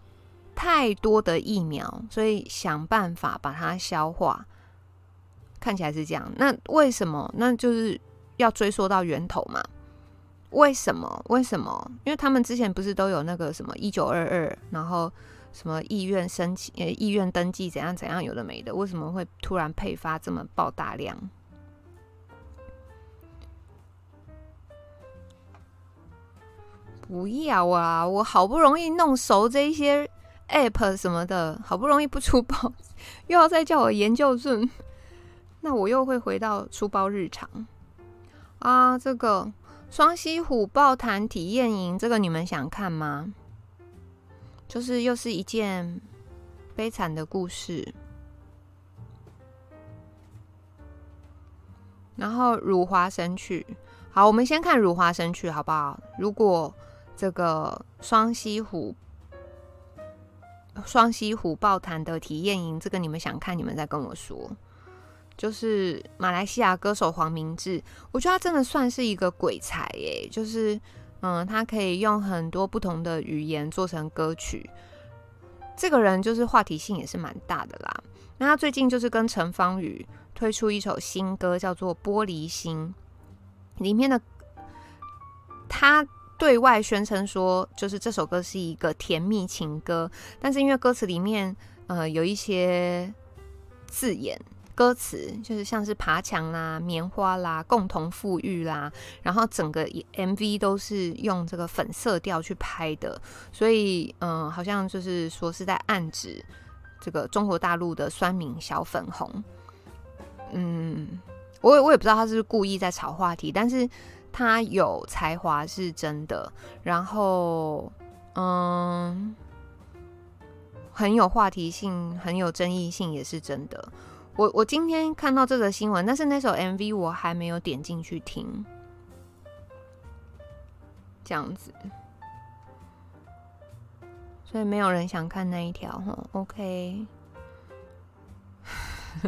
太多的疫苗，所以想办法把它消化。看起来是这样，那为什么？那就是要追溯到源头嘛。”为什么？为什么？因为他们之前不是都有那个什么一九二二，然后什么意愿申请、呃意愿登记怎样怎样，有的没的，为什么会突然配发这么爆大量？不要啊！我好不容易弄熟这一些 app 什么的，好不容易不出包，又要再叫我研究顺，那我又会回到出包日常啊！这个。双溪虎豹潭体验营，这个你们想看吗？就是又是一件悲惨的故事。然后辱华神曲，好，我们先看辱华神曲好不好？如果这个双溪湖双溪虎豹潭的体验营，这个你们想看，你们再跟我说。就是马来西亚歌手黄明志，我觉得他真的算是一个鬼才耶。就是，嗯，他可以用很多不同的语言做成歌曲。这个人就是话题性也是蛮大的啦。那他最近就是跟陈芳语推出一首新歌，叫做《玻璃心》，里面的他对外宣称说，就是这首歌是一个甜蜜情歌，但是因为歌词里面，呃，有一些字眼。歌词就是像是爬墙啦、棉花啦、共同富裕啦，然后整个 MV 都是用这个粉色调去拍的，所以嗯，好像就是说是在暗指这个中国大陆的酸民小粉红。嗯，我也我也不知道他是不是故意在炒话题，但是他有才华是真的，然后嗯，很有话题性、很有争议性也是真的。我我今天看到这个新闻，但是那首 MV 我还没有点进去听，这样子，所以没有人想看那一条哈。OK，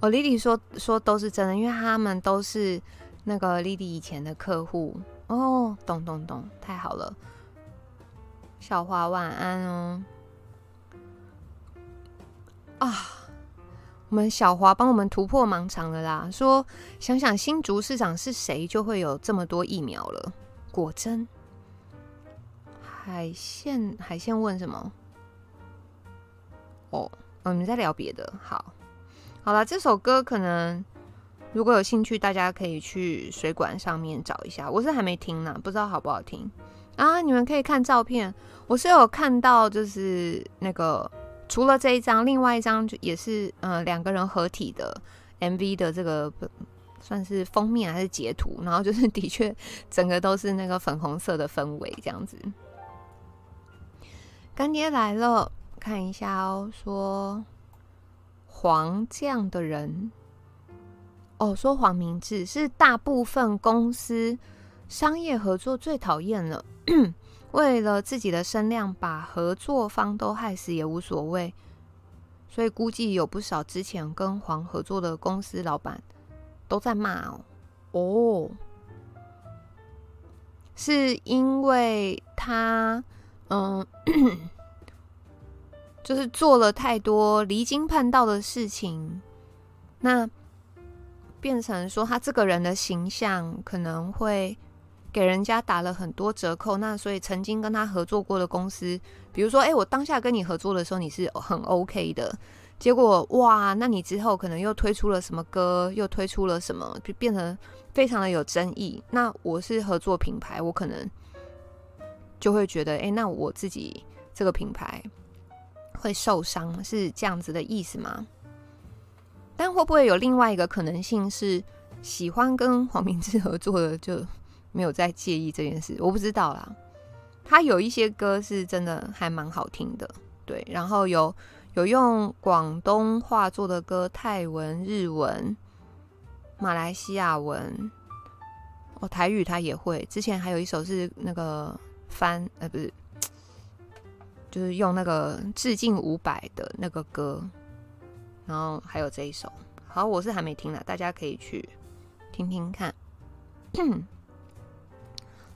哦 Lily 说说都是真的，因为他们都是那个 Lily 以前的客户哦。懂懂懂，太好了。小华晚安哦！啊，我们小华帮我们突破盲肠了啦！说想想新竹市长是谁，就会有这么多疫苗了。果真，海鲜海鲜问什么？哦，我们在聊别的。好，好了，这首歌可能如果有兴趣，大家可以去水管上面找一下。我是还没听呢，不知道好不好听。啊！你们可以看照片，我是有看到，就是那个除了这一张，另外一张也是呃两个人合体的 MV 的这个算是封面还是截图，然后就是的确整个都是那个粉红色的氛围这样子。干爹来了，看一下哦，说黄这样的人哦，说黄明志是大部分公司商业合作最讨厌了。为了自己的声量，把合作方都害死也无所谓，所以估计有不少之前跟黄合作的公司老板都在骂哦。哦，是因为他嗯，就是做了太多离经叛道的事情，那变成说他这个人的形象可能会。给人家打了很多折扣，那所以曾经跟他合作过的公司，比如说，哎，我当下跟你合作的时候你是很 OK 的，结果哇，那你之后可能又推出了什么歌，又推出了什么，就变成非常的有争议。那我是合作品牌，我可能就会觉得，哎，那我自己这个品牌会受伤，是这样子的意思吗？但会不会有另外一个可能性是，喜欢跟黄明志合作的就？没有再介意这件事，我不知道啦。他有一些歌是真的还蛮好听的，对。然后有有用广东话做的歌，泰文、日文、马来西亚文，哦，台语他也会。之前还有一首是那个翻，呃，不是，就是用那个致敬伍佰的那个歌。然后还有这一首，好，我是还没听呢，大家可以去听听看。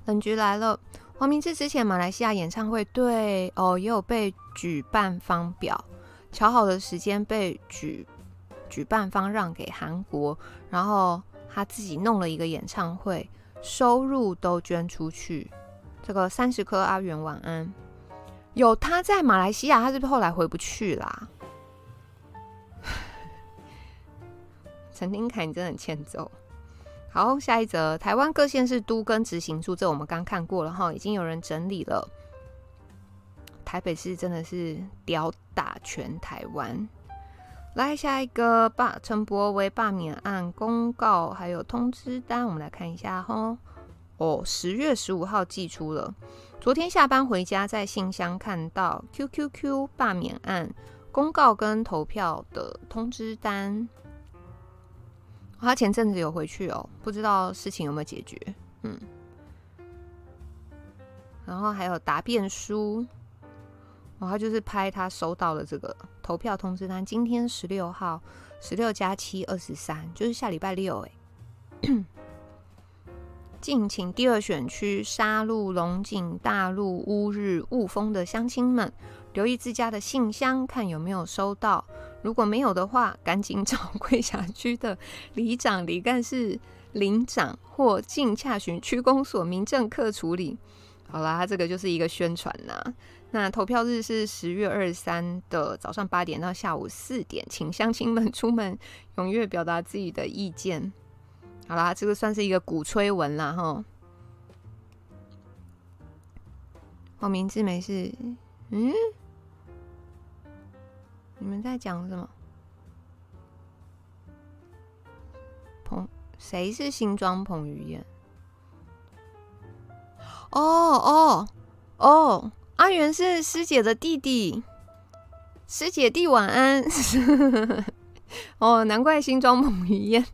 冷局来了，黄明志之前马来西亚演唱会，对哦，也有被举办方表，乔好的时间被举举办方让给韩国，然后他自己弄了一个演唱会，收入都捐出去。这个三十颗阿元晚安，有他在马来西亚，他是不是后来回不去啦？陈丁凯，你真的很欠揍。好，下一则，台湾各县市都跟执行处，这我们刚看过了哈，已经有人整理了。台北市真的是屌打全台湾。来下一个罢陈柏惟罢免案公告还有通知单，我们来看一下哈。哦，十月十五号寄出了，昨天下班回家在信箱看到 QQQ 罢免案公告跟投票的通知单。他前阵子有回去哦，不知道事情有没有解决。嗯，然后还有答辩书，然后就是拍他收到了这个投票通知单，今天十六号，十六加七二十三，就是下礼拜六哎。敬请第二选区沙鹿、龙井、大鹿、乌日、雾峰的乡亲们留意自家的信箱，看有没有收到。如果没有的话，赶紧找归辖区的里长、里干事、邻长或尽洽询区公所民政课处理。好啦，这个就是一个宣传呐。那投票日是十月二十三的早上八点到下午四点，请乡亲们出门踊跃表达自己的意见。好啦，这个算是一个鼓吹文啦，哈。我明志没事，嗯，你们在讲什么？彭，谁是新装彭于晏？哦哦哦！阿元是师姐的弟弟，师姐弟晚安。哦，难怪新庄彭于晏，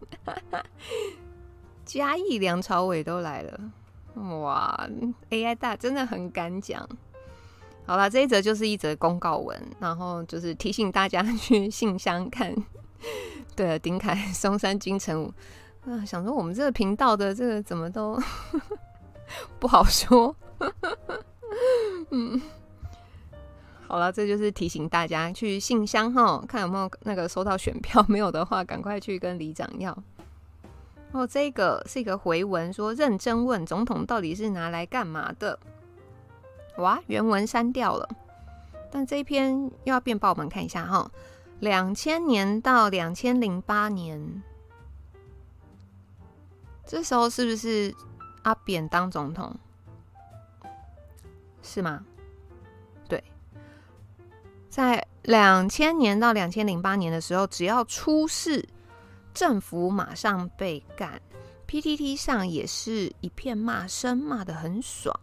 嘉义梁朝伟都来了，哇！AI 大真的很敢讲。好了，这一则就是一则公告文，然后就是提醒大家去信箱看。对了，丁凯松山金城武啊，想说我们这个频道的这个怎么都。不好说，嗯，好了，这就是提醒大家去信箱哈，看有没有那个收到选票，没有的话，赶快去跟里长要。哦，这个是一个回文，说认真问总统到底是拿来干嘛的？哇，原文删掉了，但这一篇又要变爆，我们看一下哈，两千年到两千零八年，这时候是不是？阿扁当总统是吗？对，在两千年到两千零八年的时候，只要出事，政府马上被干。PTT 上也是一片骂声，骂得很爽。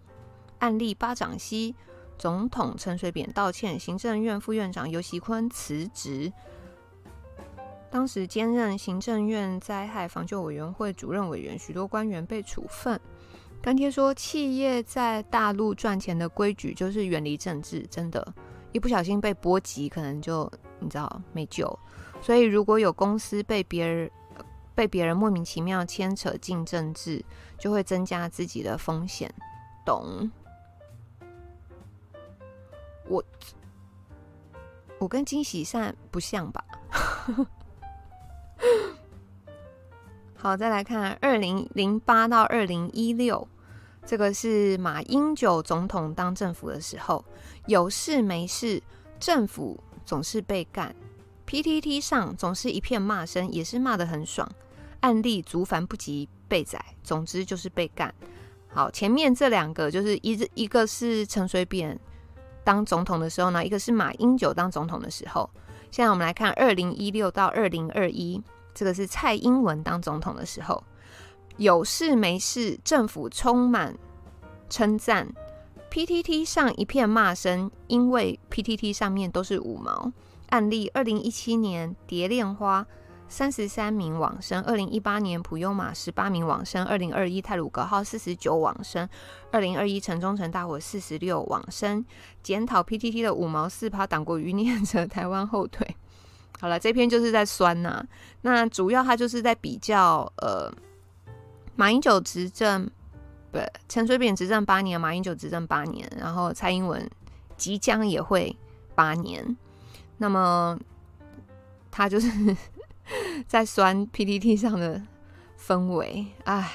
案例巴掌溪总统陈水扁道歉，行政院副院长游锡坤辞职。当时兼任行政院灾害防救委员会主任委员，许多官员被处分。干爹说，企业在大陆赚钱的规矩就是远离政治，真的，一不小心被波及，可能就你知道没救。所以如果有公司被别人被别人莫名其妙牵扯进政治，就会增加自己的风险。懂？我我跟金喜善不像吧？好，再来看二零零八到二零一六。这个是马英九总统当政府的时候，有事没事，政府总是被干，PTT 上总是一片骂声，也是骂得很爽。案例足繁不及被宰，总之就是被干。好，前面这两个就是一一个是陈水扁当总统的时候呢，一个是马英九当总统的时候。现在我们来看二零一六到二零二一，这个是蔡英文当总统的时候。有事没事，政府充满称赞，PTT 上一片骂声，因为 PTT 上面都是五毛案例。二零一七年蝶恋花三十三名往生，二零一八年普悠玛十八名往生，二零二一泰鲁格号四十九往生，二零二一城中城大火四十六往生。检讨 PTT 的五毛四趴党国余孽者 台湾后腿。好了，这篇就是在酸呐、那主要他就是在比较呃。马英九执政，不，陈水扁执政八年，马英九执政八年，然后蔡英文即将也会八年，那么他就是 在酸 PTT 上的氛围，哎。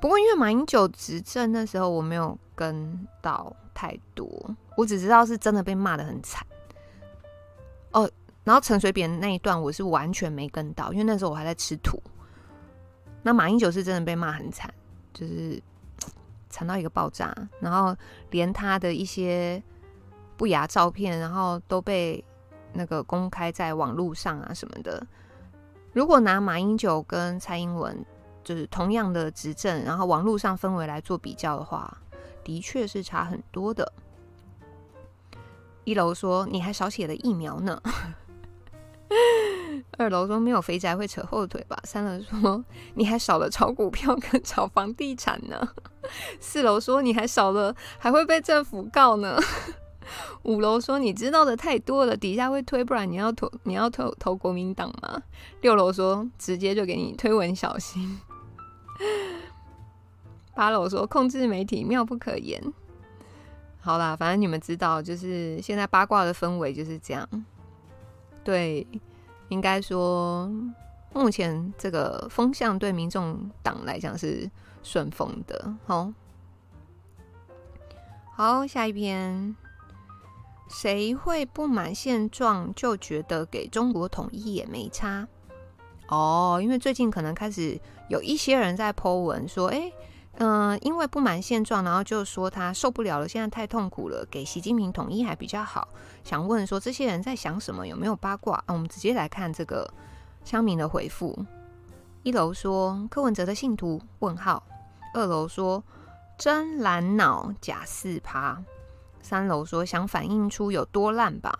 不过因为马英九执政那时候我没有跟到太多，我只知道是真的被骂的很惨。哦。然后陈水扁那一段我是完全没跟到，因为那时候我还在吃土。那马英九是真的被骂很惨，就是惨到一个爆炸，然后连他的一些不雅照片，然后都被那个公开在网络上啊什么的。如果拿马英九跟蔡英文就是同样的执政，然后网络上氛围来做比较的话，的确是差很多的。一楼说你还少写了疫苗呢。二楼说没有肥宅会扯后腿吧？三楼说你还少了炒股票跟炒房地产呢。四楼说你还少了还会被政府告呢。五楼说你知道的太多了，底下会推，不然你要投你要投投国民党吗？六楼说直接就给你推文小心。八楼说控制媒体妙不可言。好啦，反正你们知道，就是现在八卦的氛围就是这样。对。应该说，目前这个风向对民众党来讲是顺风的。好，好，下一篇，谁会不满现状就觉得给中国统一也没差？哦，因为最近可能开始有一些人在 po 文说，哎。嗯、因为不满现状，然后就说他受不了了，现在太痛苦了，给习近平统一还比较好。想问说这些人在想什么？有没有八卦？我们直接来看这个乡民的回复。一楼说柯文哲的信徒？问号。二楼说真蓝脑假四趴。三楼说想反映出有多烂吧。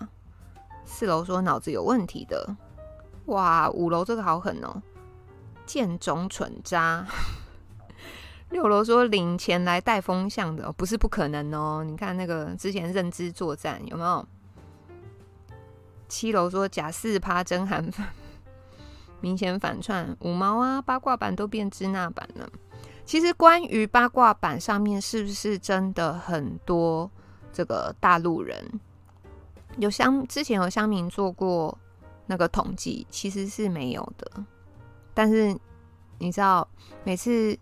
四楼说脑子有问题的。哇，五楼这个好狠哦，贱种蠢渣。六楼说领钱来带风向的，不是不可能哦。你看那个之前认知作战有没有？七楼说假四趴真韩粉，明显反串五毛啊，八卦版都变支那版了。其实关于八卦版上面是不是真的很多这个大陆人？有香之前有香民做过那个统计，其实是没有的。但是你知道每次。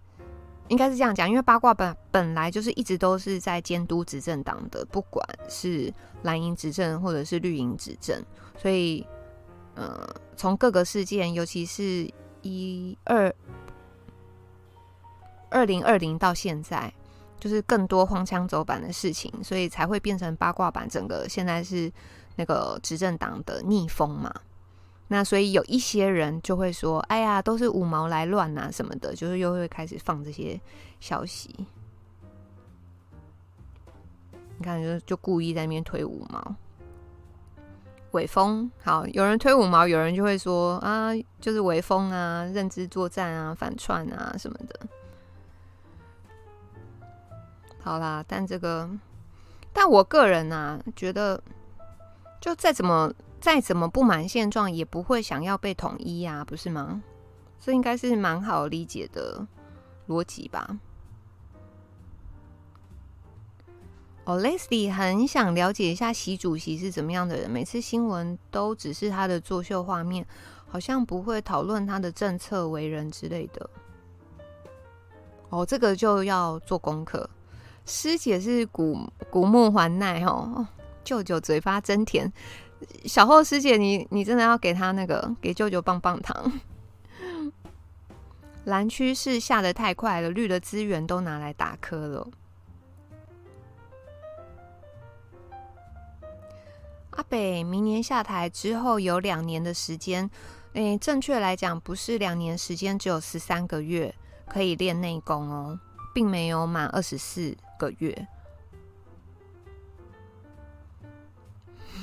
应该是这样讲，因为八卦本本来就是一直都是在监督执政党的，不管是蓝营执政或者是绿营执政，所以，呃，从各个事件，尤其是一二二零二零到现在，就是更多荒腔走板的事情，所以才会变成八卦版。整个现在是那个执政党的逆风嘛。那所以有一些人就会说：“哎呀，都是五毛来乱啊什么的，就是又会开始放这些消息。你看，就就故意在那边推五毛。伪风，好，有人推五毛，有人就会说啊，就是伪风啊，认知作战啊，反串啊什么的。好啦，但这个，但我个人啊，觉得就再怎么。”再怎么不满现状，也不会想要被统一呀，不是吗？这应该是蛮好理解的逻辑吧。哦，Leslie 很想了解一下习主席是怎么样的人，每次新闻都只是他的作秀画面，好像不会讨论他的政策、为人之类的。哦，这个就要做功课。师姐是古古木环奈哦，舅舅嘴巴真甜。小后师姐，你你真的要给他那个给舅舅棒棒糖。蓝趋势下得太快了，绿的资源都拿来打磕了。阿北明年下台之后有两年的时间，诶，正确来讲不是两年时间，只有十三个月可以练内功哦，并没有满二十四个月。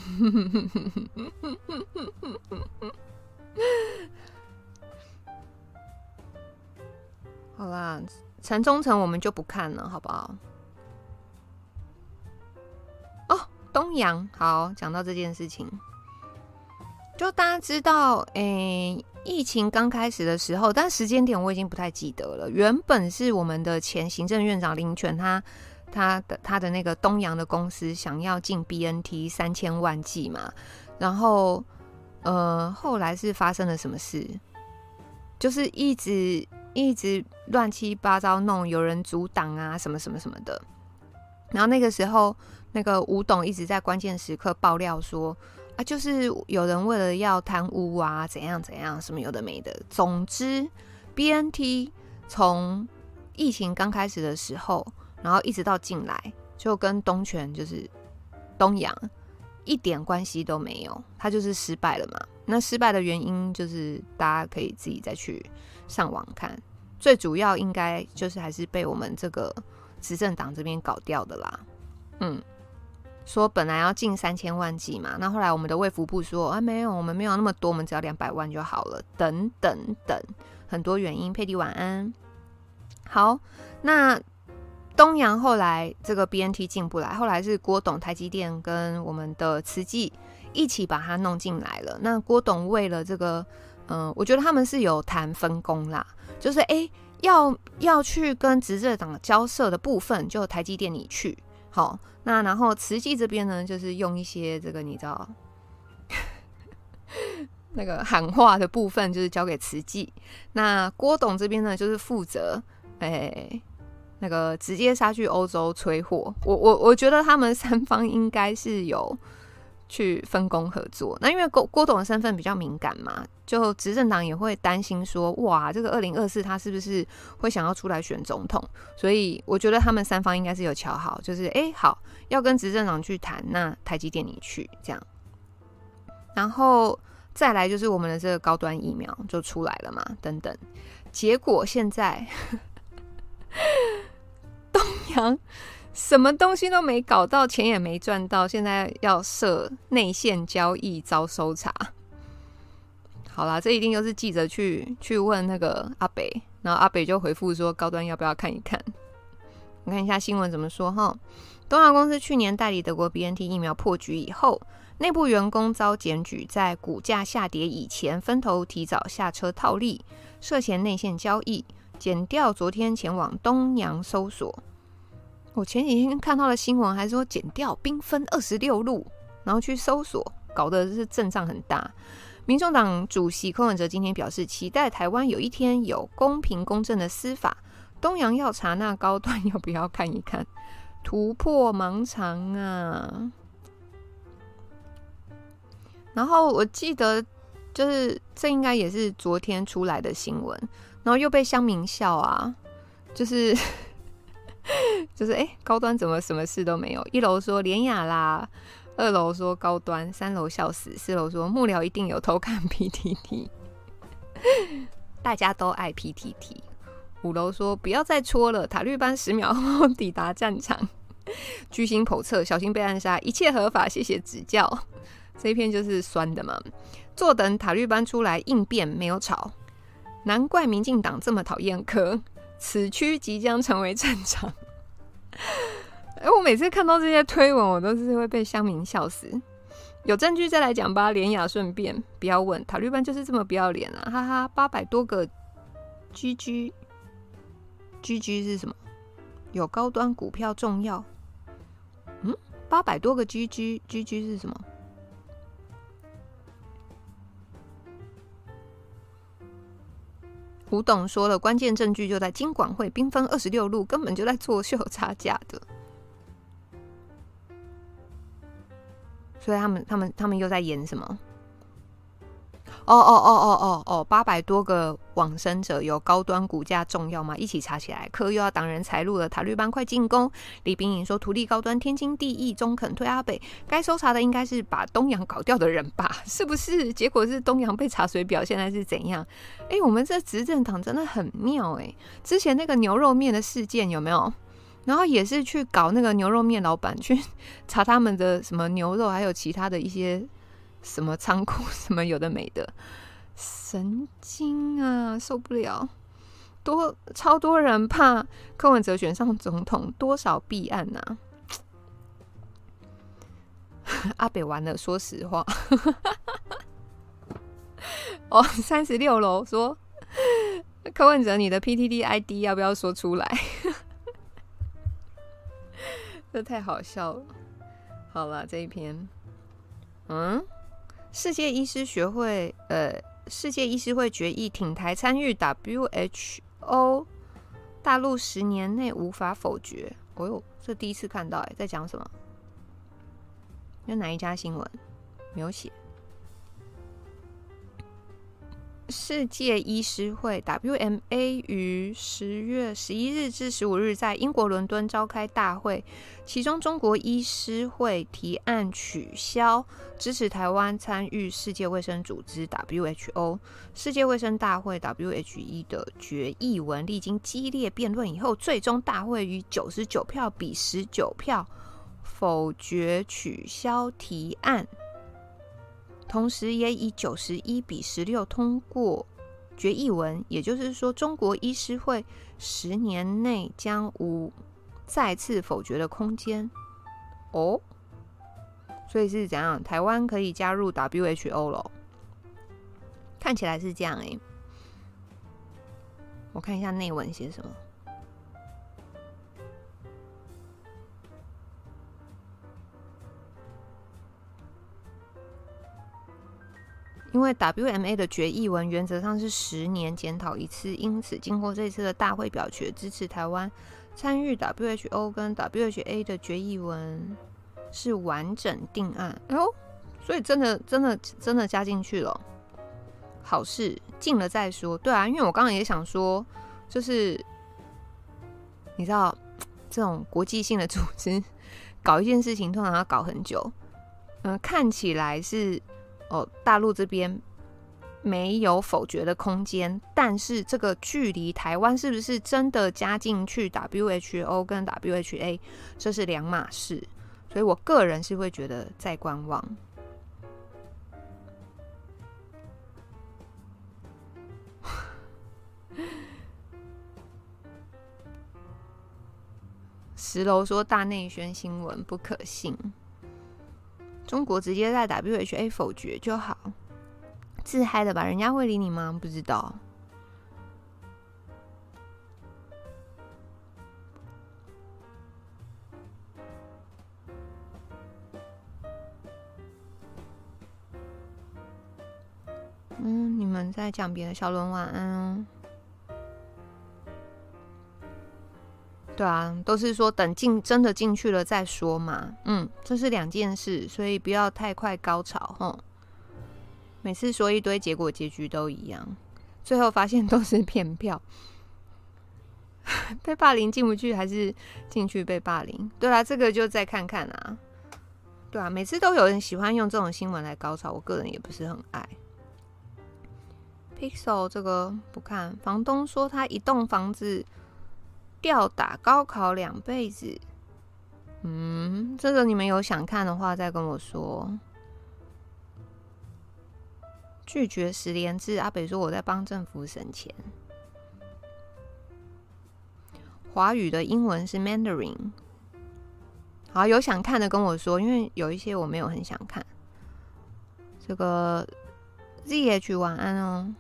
好啦，陈忠诚我们就不看了，好不好？哦，东阳好，讲到这件事情，就大家知道，诶、疫情刚开始的时候，但时间点我已经不太记得了。原本是我们的前行政院长林全他。他的他的那个东洋的公司想要进 BNT 三千万剂嘛，然后呃后来是发生了什么事？就是一直一直乱七八糟弄，有人阻挡啊什么什么什么的。然后那个时候那个吴董一直在关键时刻爆料说啊，就是有人为了要贪污啊怎样怎样什么有的没的。总之 BNT 从疫情刚开始的时候。然后一直到进来，就跟东泉就是东洋一点关系都没有，他就是失败了嘛。那失败的原因就是大家可以自己再去上网看，最主要应该就是还是被我们这个执政党这边搞掉的啦。嗯，说本来要进三千万剂嘛，那后来我们的卫福部说啊没有，我们没有那么多，我们只要两百万就好了，等等等，很多原因。佩蒂晚安，好，那。东阳后来这个 BNT 进不来，后来是郭董、台积电跟我们的慈济一起把它弄进来了。那郭董为了这个，嗯、我觉得他们是有谈分工啦，就是诶要要去跟执政党交涉的部分，就台积电你去好。那然后慈济这边呢，就是用一些这个你知道，那个喊话的部分就是交给慈济，那郭董这边呢就是负责，哎，那个直接杀去欧洲催货。我我我觉得他们三方应该是有去分工合作。那因为郭郭董的身份比较敏感嘛，就执政党也会担心说，哇，这个二零二四他是不是会想要出来选总统？所以我觉得他们三方应该是有乔好，就是哎，好，要跟执政党去谈，那台积电你去这样，然后。再来就是我们的这个高端疫苗就出来了嘛，等等，结果现在洋什么东西都没搞到，钱也没赚到，现在要设内线交易遭搜查。好啦，这一定又是记者去去问那个阿北，然后阿北就回复说高端要不要看一看？我看一下新闻怎么说哈。东洋公司去年代理德国 BNT 疫苗破局以后。内部员工遭检举，在股价下跌以前分头提早下车套利，涉嫌内线交易。减掉昨天前往东洋搜索。我前几天看到的新闻还说检调兵分二十六路，然后去搜索，搞得是阵仗很大。民众党主席柯文哲今天表示，期待台湾有一天有公平公正的司法。东洋要查那高端，要不要看一看？突破盲肠啊！然后我记得，就是这应该也是昨天出来的新闻，然后又被乡民笑啊，就是 就是哎，高端怎么什么事都没有？一楼说联亚啦，二楼说高端，三楼笑死，四楼说幕僚一定有偷看 PTT，大家都爱 PTT，五楼说不要再戳了，塔绿班十秒后抵达战场，居心叵测，小心被暗杀，一切合法，谢谢指教。这一篇就是酸的嘛，坐等塔绿班出来应变，没有吵，难怪民进党这么讨厌柯，此区即将成为战场。哎，我每次看到这些推文，我都是会被乡民笑死。有证据再来讲吧，连雅顺便不要问，塔利班就是这么不要脸啊，哈哈，八百多个 GG GG 是什么？有高端股票重要？嗯，八百多个 GG GG 是什么？胡董说了，关键证据就在金管会兵分二十六路，根本就在作秀差价的。所以他们、他们、他们又在演什么？哦哦哦哦哦哦！八百多个往生者有高端股价重要吗？一起查起来，科又要挡人财路了。塔绿班快进攻！李冰莹说：“土地高端天经地义，中肯推阿北。该搜查的应该是把东洋搞掉的人吧？是不是？结果是东洋被查水表，现在是怎样？哎、我们这执政党真的很妙哎、之前那个牛肉面的事件有没有？然后也是去搞那个牛肉面老板去查他们的什么牛肉，还有其他的一些。”什么仓库，什么有的没的，神经啊，受不了！多超多人怕柯文哲选上总统，多少弊案呐、啊？阿北完了，说实话。哦，三十六楼说柯文哲，你的 PTT ID 要不要说出来？这太好笑了。好了，这一篇，嗯。世界医师学会，呃，世界医师会决议挺台参与 WHO，大陆十年内无法否决。哦呦，这第一次看到，哎，在讲什么？那哪一家新闻？没有写。世界医师会 （WMA） 于十月十一日至十五日在英国伦敦召开大会，其中中国医师会提案取消支持台湾参与世界卫生组织 （WHO） 世界卫生大会 （WHE） 的决议文，历经激烈辩论以后，最终大会以九十九票比十九票否决取消提案。同时，也以九十一比十六通过决议文，也就是说，中国医师会十年内将无再次否决的空间。哦，所以是怎样？台湾可以加入 WHO 了？看起来是这样哎、欸。我看一下内文写什么。因为 WMA 的决议文原则上是十年检讨一次，因此经过这次的大会表决支持台湾参与 WHO 跟 WHA 的决议文是完整定案。哎呦，所以真的真的真的加进去了，好事进了再说。对啊，因为我刚刚也想说，就是你知道这种国际性的组织 搞一件事情通常要搞很久，嗯、看起来是。哦，大陆这边没有否决的空间，但是这个距离台湾是不是真的加进去 WHO 跟 WHA，这是两码事，所以我个人是会觉得在观望。十楼说大内宣新闻不可信。中国直接在 WHA 否决就好，自嗨的吧？人家会理你吗？不知道。嗯，你们在讲别的。小伦晚安哦。对啊，都是说等进真的进去了再说嘛。嗯，这是两件事，所以不要太快高潮。哼，每次说一堆，结果结局都一样，最后发现都是骗票。被霸凌进不去，还是进去被霸凌？对啊，这个就再看看啊。对啊，每次都有人喜欢用这种新闻来高潮，我个人也不是很爱。Pixel 这个不看，房东说他一栋房子。吊打高考两辈子，嗯，这个你们有想看的话再跟我说。拒绝十连制，阿北说我在帮政府省钱。华语的英文是 Mandarin。好，有想看的跟我说，因为有一些我没有很想看。这个 ZH 晚安哦，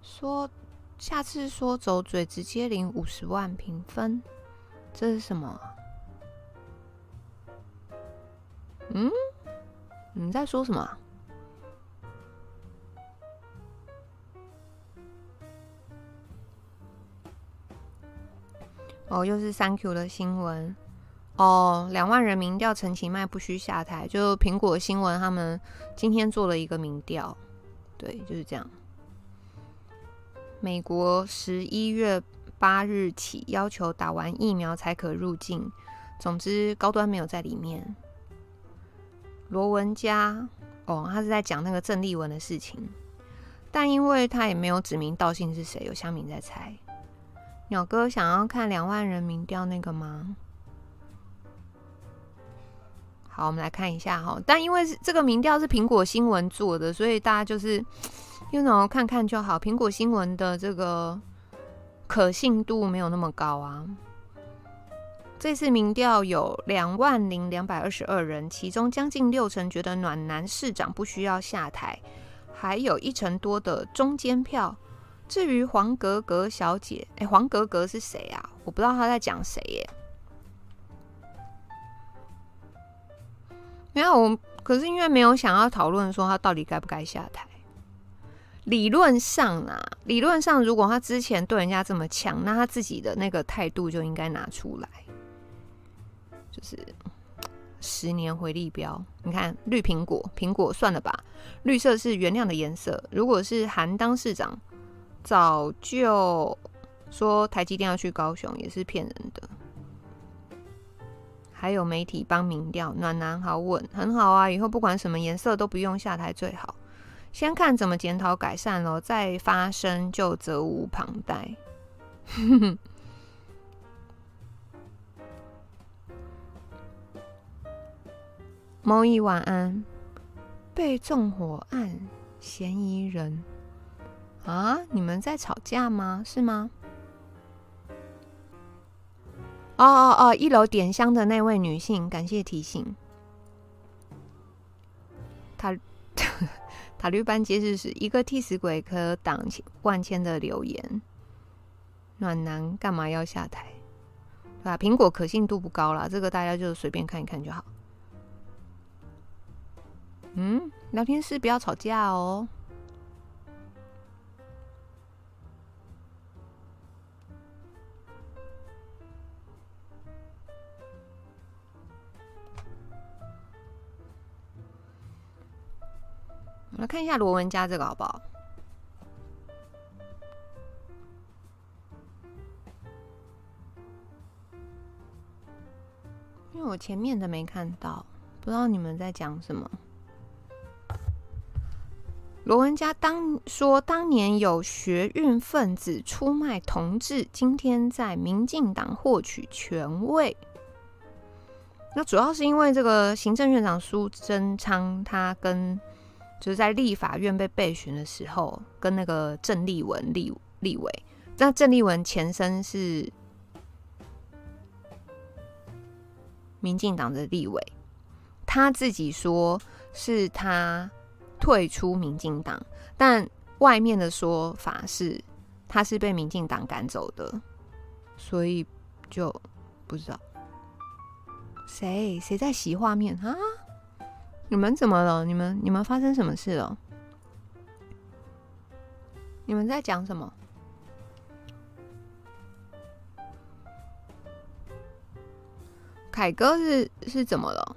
说。下次说走嘴直接领五十万评分，这是什么？嗯？你在说什么？哦，又是 Thank you 的新闻哦，两万人民调陈其迈不需下台，就苹果新闻他们今天做了一个民调，对，就是这样。美国十一月八日起要求打完疫苗才可入境。总之，高端没有在里面。罗文佳，哦，他是在讲那个郑丽文的事情，但因为他也没有指名道姓是谁，有乡民在猜。鸟哥想要看两万人民调那个吗？好，我们来看一下哈。但因为这个民调是苹果新闻做的，所以大家就是。You know, 看看就好。苹果新闻的这个可信度没有那么高啊。这次民调有两万零两百二十二人，其中将近六成觉得暖男市长不需要下台，还有一成多的中间票。至于黄格格小姐，哎，黄格格是谁啊？我不知道她在讲谁耶。没有，我可是因为没有想要讨论说她到底该不该下台。理论上啊，理论上，如果他之前对人家这么强，那他自己的那个态度就应该拿出来，就是十年回力标。你看绿苹果，苹果算了吧，绿色是原谅的颜色。如果是韩当市长，早就说台积电要去高雄，也是骗人的。还有媒体帮民调，暖男好稳，很好啊，以后不管什么颜色都不用下台最好。先看怎么检讨改善咯，再发生就责无旁贷。某一晚安，被纵火案嫌疑人啊？你们在吵架吗？是吗？哦哦哦！一楼点香的那位女性，感谢提醒。她。塔利班解释是一个替死鬼，可挡万千的流言。暖男干嘛要下台？对吧？苹果可信度不高啦，这个大家就随便看一看就好。嗯，聊天室不要吵架哦。来看一下罗文家这个好不好？因为我前面的没看到，不知道你们在讲什么。罗文家当说，当年有学运分子出卖同志，今天在民进党获取权位。那主要是因为这个行政院长苏贞昌，他跟就是在立法院被备询的时候，跟那个郑丽文立立委，那郑丽文前身是民进党的立委，他自己说是他退出民进党，但外面的说法是他是被民进党赶走的，所以就不知道。谁？谁在洗画面？啊？你们怎么了？你们你们发生什么事了？你们在讲什么？凯哥是是怎么了？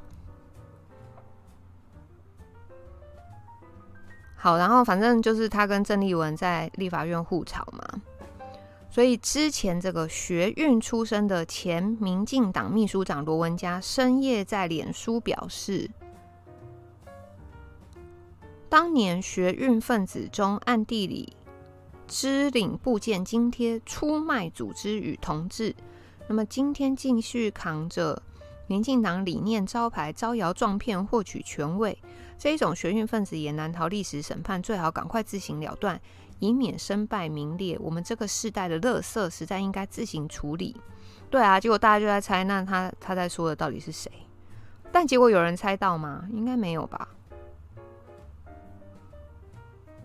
好，然后反正就是他跟郑丽文在立法院互吵嘛，所以之前这个学运出身的前民进党秘书长罗文嘉深夜在脸书表示。当年学运分子中暗地里支领部件津贴，出卖组织与同志。那么今天继续扛着民进党理念招牌招摇撞骗获取权位，这一种学运分子也难逃历史审判，最好赶快自行了断，以免身败名裂。我们这个世代的垃圾实在应该自行处理。对啊，结果大家就在猜，那他他在说的到底是谁？但结果有人猜到吗？应该没有吧。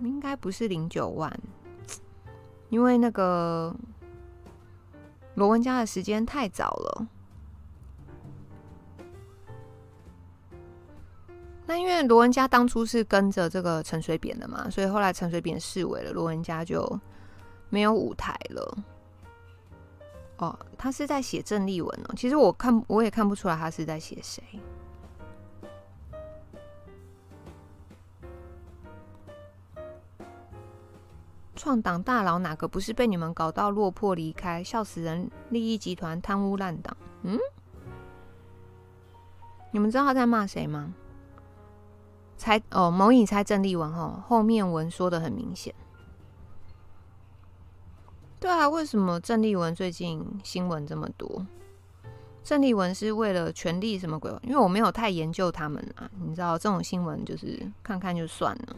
应该不是零九万，因为那个罗文嘉的时间太早了。那因为罗文嘉当初是跟着这个陈水扁的嘛，所以后来陈水扁释围了，罗文嘉就没有舞台了。哦，他是在写郑丽文哦。其实我看我也看不出来他是在写谁。创党大佬哪个不是被你们搞到落魄离开？笑死人！利益集团贪污烂党。嗯，你们知道他在骂谁吗？猜哦，某影猜郑丽文哈，后面文说得很明显。对啊，为什么郑丽文最近新闻这么多？郑丽文是为了权力什么鬼？因为我没有太研究他们啊，你知道这种新闻就是看看就算了。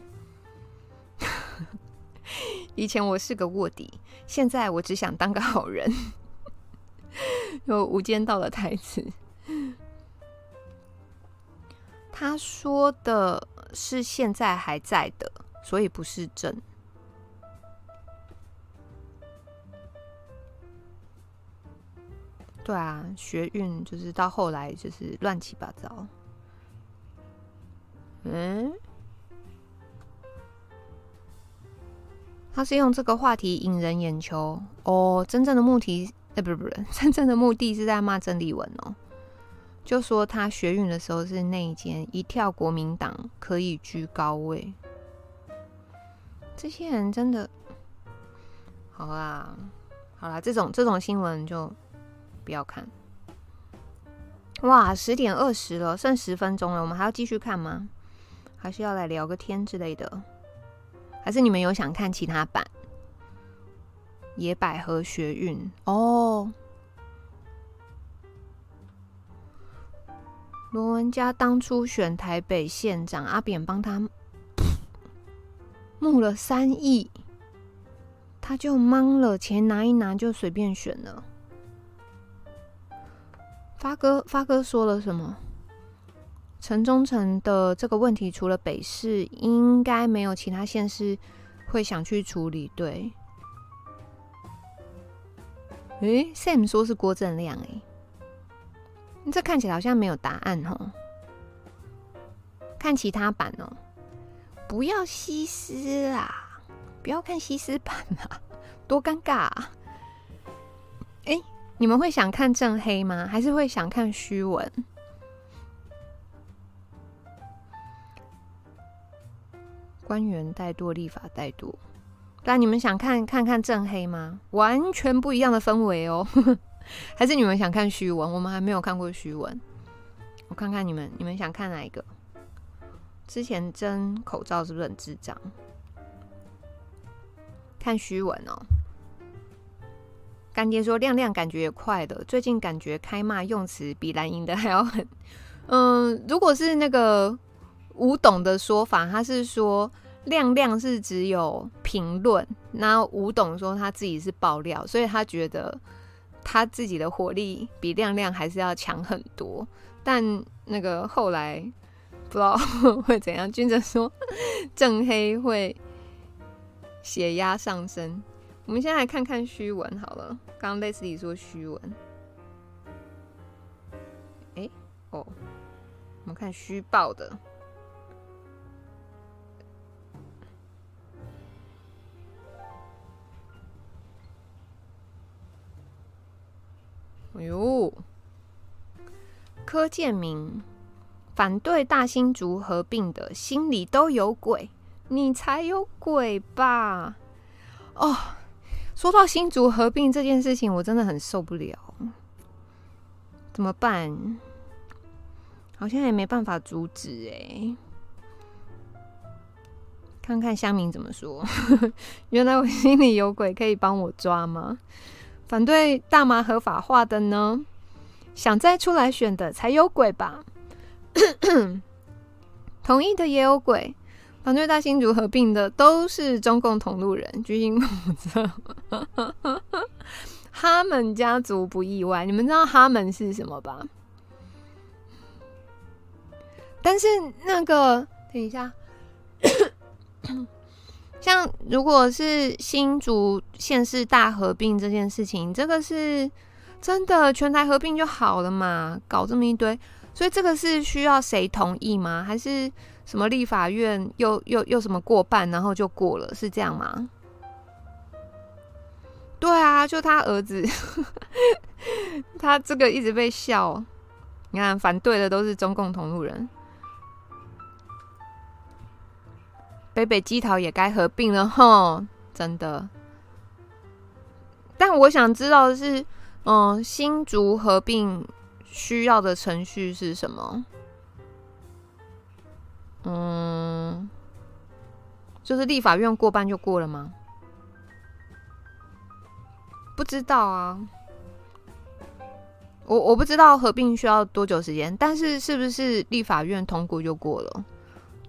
以前我是个卧底，现在我只想当个好人。有无间道的台词，他说的是现在还在的，所以不是真。对啊，学运就是到后来就是乱七八糟。嗯。他是用这个话题引人眼球哦，真正的目的，哎，不是不是，真正的目的是在骂郑丽文哦，就说他学运的时候是内奸，一跳国民党可以居高位。这些人真的，好啦，好啦，这种这种新闻就不要看。哇，十点二十了，剩十分钟了，我们还要继续看吗？还是要来聊个天之类的？还是你们有想看其他版？野百合学运哦，罗文嘉当初选台北县长，阿扁帮他募了三亿，他就懵了，钱拿一拿就随便选了。发哥，发哥说了什么？陈忠诚的这个问题，除了北市，应该没有其他县市会想去处理。对，诶，Sam 说是郭正亮，诶，这看起来好像没有答案哦。看其他版哦，不要西施啊，不要看西施版啊，多尴尬啊！哎、你们会想看正黑吗？还是会想看虚文？官员怠惰，立法怠惰。但，你们想看看看正黑吗？完全不一样的氛围哦。还是你们想看虚文？我们还没有看过虚文。我看看你们，你们想看哪一个？之前争口罩是不是很智障？看虚文哦。干爹说亮亮感觉也快了，最近感觉开骂用词比蓝营的还要狠。嗯，如果是那个吴董的说法，他是说。亮亮是只有评论，那吴董说他自己是爆料，所以他觉得他自己的火力比亮亮还是要强很多。但那个后来不知道会怎样，君哲说正黑会血压上升。我们先来看看虚文好了，刚刚类似于说虚文，哎、哦，我们看虚报的。哎呦，柯建铭反对大新竹合并的，心里都有鬼，你才有鬼吧？哦，说到新竹合并这件事情，我真的很受不了，怎么办？好像也没办法阻止哎。看看乡民怎么说，原来我心里有鬼，可以帮我抓吗？反对大麻合法化的呢？想再出来选的才有鬼吧？同意的也有鬼。反对大新竹合并的都是中共同路人，居心叵测。哈门家族不意外，你们知道哈门是什么吧？但是那个，等一下。像如果是新竹县市大合并这件事情，这个是真的全台合并就好了嘛？搞这么一堆，所以这个是需要谁同意吗？还是什么立法院又又又什么过半，然后就过了，是这样吗？对啊，就他儿子，他这个一直被笑，你看反对的都是中共同路人。北北基桃也该合并了吼，真的。但我想知道的是，嗯，新竹合并需要的程序是什么？嗯，就是立法院过半就过了吗？不知道啊，我我不知道合并需要多久时间，但是是不是立法院通过就过了？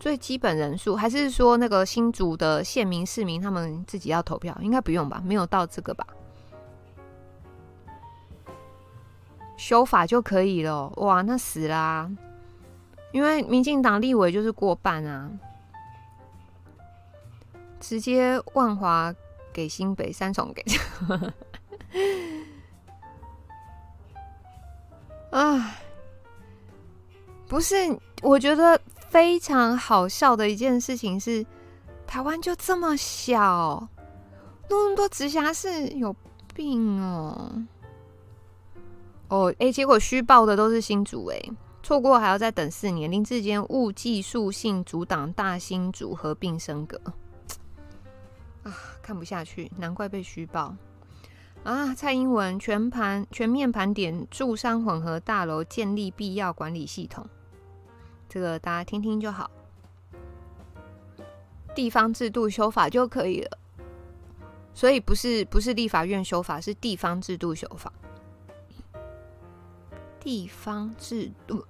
最基本人数，还是说那个新竹的县民市民他们自己要投票？应该不用吧？没有到这个吧？修法就可以了？哇，那死啦！因为民进党立委就是过半啊，直接万华给新北，三重给。啊，不是，我觉得。非常好笑的一件事情是，台湾就这么小，那么多直辖市，有病哦！哦，哎，结果虚报的都是新竹，哎，错过还要再等四年。林志坚误技术性阻挡大新竹合并升格，啊，看不下去，难怪被虚报啊！蔡英文全盘全面盘点住商混合大楼，建立必要管理系统。这个大家听听就好，地方制度修法就可以了，所以不是不是立法院修法，是地方制度修法。地方制度，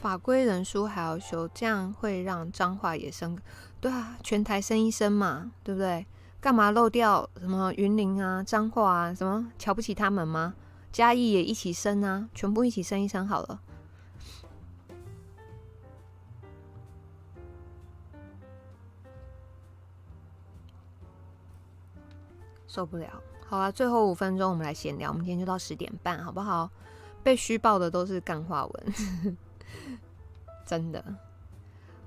法规人书还要修，这样会让彰化也升，对啊，全台升一升嘛，对不对？干嘛漏掉什么云林啊、彰化啊？什么瞧不起他们吗？嘉义也一起升啊，全部一起升一升好了。受不了，好啊，最后五分钟我们来闲聊，我们今天就到十点半，好不好？被虚报的都是干话文，真的。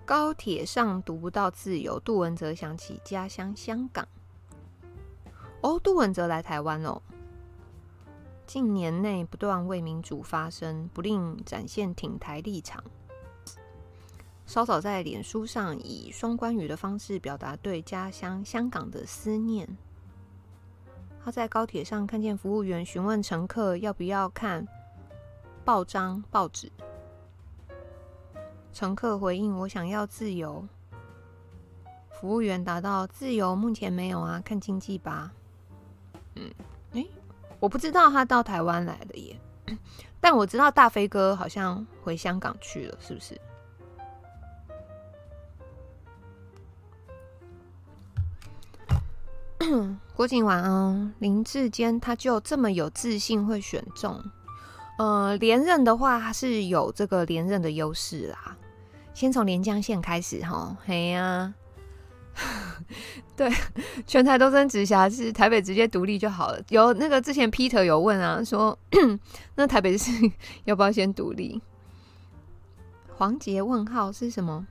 高铁上读不到自由，杜文泽想起家乡香港。哦，杜汶泽来台湾哦。近年内不断为民主发声，不吝展现挺台立场。稍早在脸书上以双关语的方式表达对家乡香港的思念。他在高铁上看见服务员询问乘客要不要看报章报纸，乘客回应：“我想要自由。”服务员答道：“自由目前没有啊，看经济吧。”嗯，诶，我不知道他到台湾来了耶，但我知道大飞哥好像回香港去了，是不是？郭靖晚安，林志坚他就这么有自信会选中？呃，连任的话他是有这个连任的优势啦。先从连江县开始哈，嘿呀、对，全台都争直辖市，台北直接独立就好了。有那个之前 Peter 有问啊，说 那台北市 要不要先独立？黄杰问号是什么？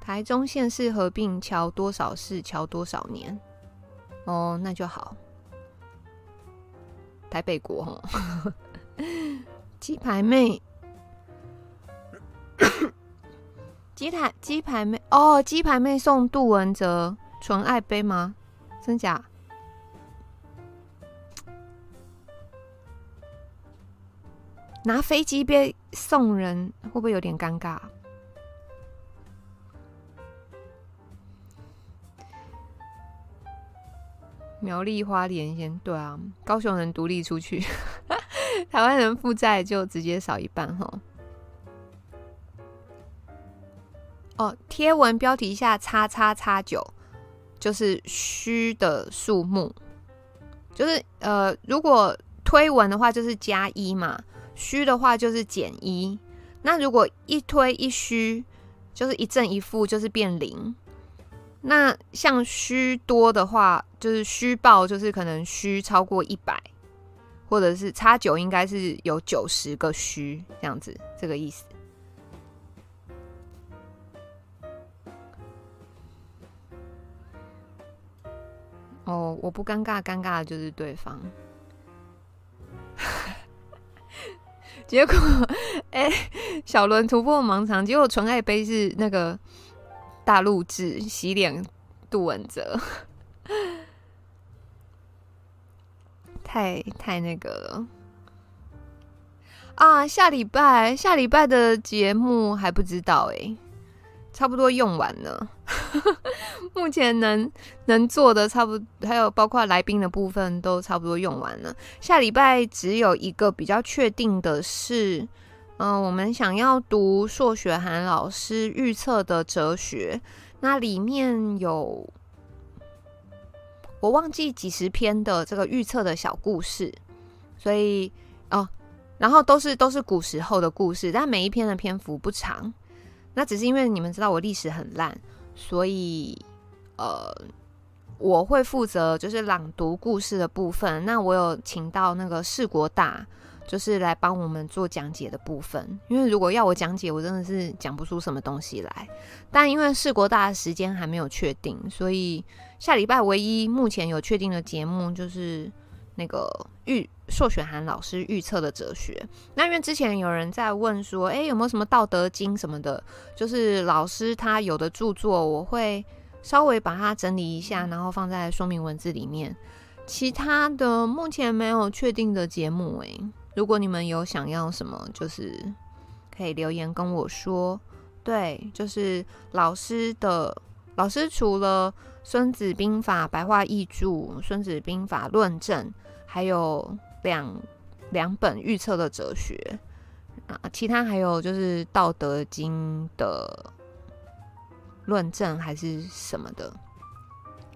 台中县市合并，桥多少市？桥多少年？哦，那就好。台北国哈，鸡排妹。鸡排鸡排妹哦，鸡排妹送杜文泽纯爱杯吗？真假？拿飞机杯送人会不会有点尴尬？苗栗花莲先对啊，高雄人独立出去，台湾人负债就直接少一半哈。哦，贴文标题下叉叉叉九，就是虚的数目，就是呃，如果推文的话就是加一嘛，虚的话就是减一。那如果一推一虚，就是一正一负，就是变零。那像虚多的话，就是虚报，就是可能虚超过一百，或者是差九，应该是有九十个虚这样子，这个意思。哦，我不尴尬，尴尬的就是对方。结果，哎、小伦突破盲肠，结果纯爱杯是那个大陆制洗脸杜汶泽，太太那个了啊！下礼拜下礼拜的节目还不知道哎、差不多用完了。目前能能做的差不多，还有包括来宾的部分都差不多用完了。下礼拜只有一个比较确定的是，嗯、我们想要读硕学涵老师预测的哲学，那里面有我忘记几十篇的这个预测的小故事，所以哦，然后都是都是古时候的故事，但每一篇的篇幅不长，那只是因为你们知道我历史很烂。所以，呃，我会负责就是朗读故事的部分。那我有请到那个世国大，就是来帮我们做讲解的部分。因为如果要我讲解，我真的是讲不出什么东西来。但因为世国大的时间还没有确定，所以下礼拜唯一目前有确定的节目就是那个预硕选涵老师预测的哲学。那因为之前有人在问说，诶，有没有什么道德经什么的？就是老师他有的著作，我会稍微把它整理一下，然后放在说明文字里面。其他的目前没有确定的节目，诶，如果你们有想要什么，就是可以留言跟我说。对，就是老师的老师除了《孙子兵法》白话译注，《孙子兵法论证》。还有两两本预测的哲学啊，其他还有就是《道德经》的论证还是什么的。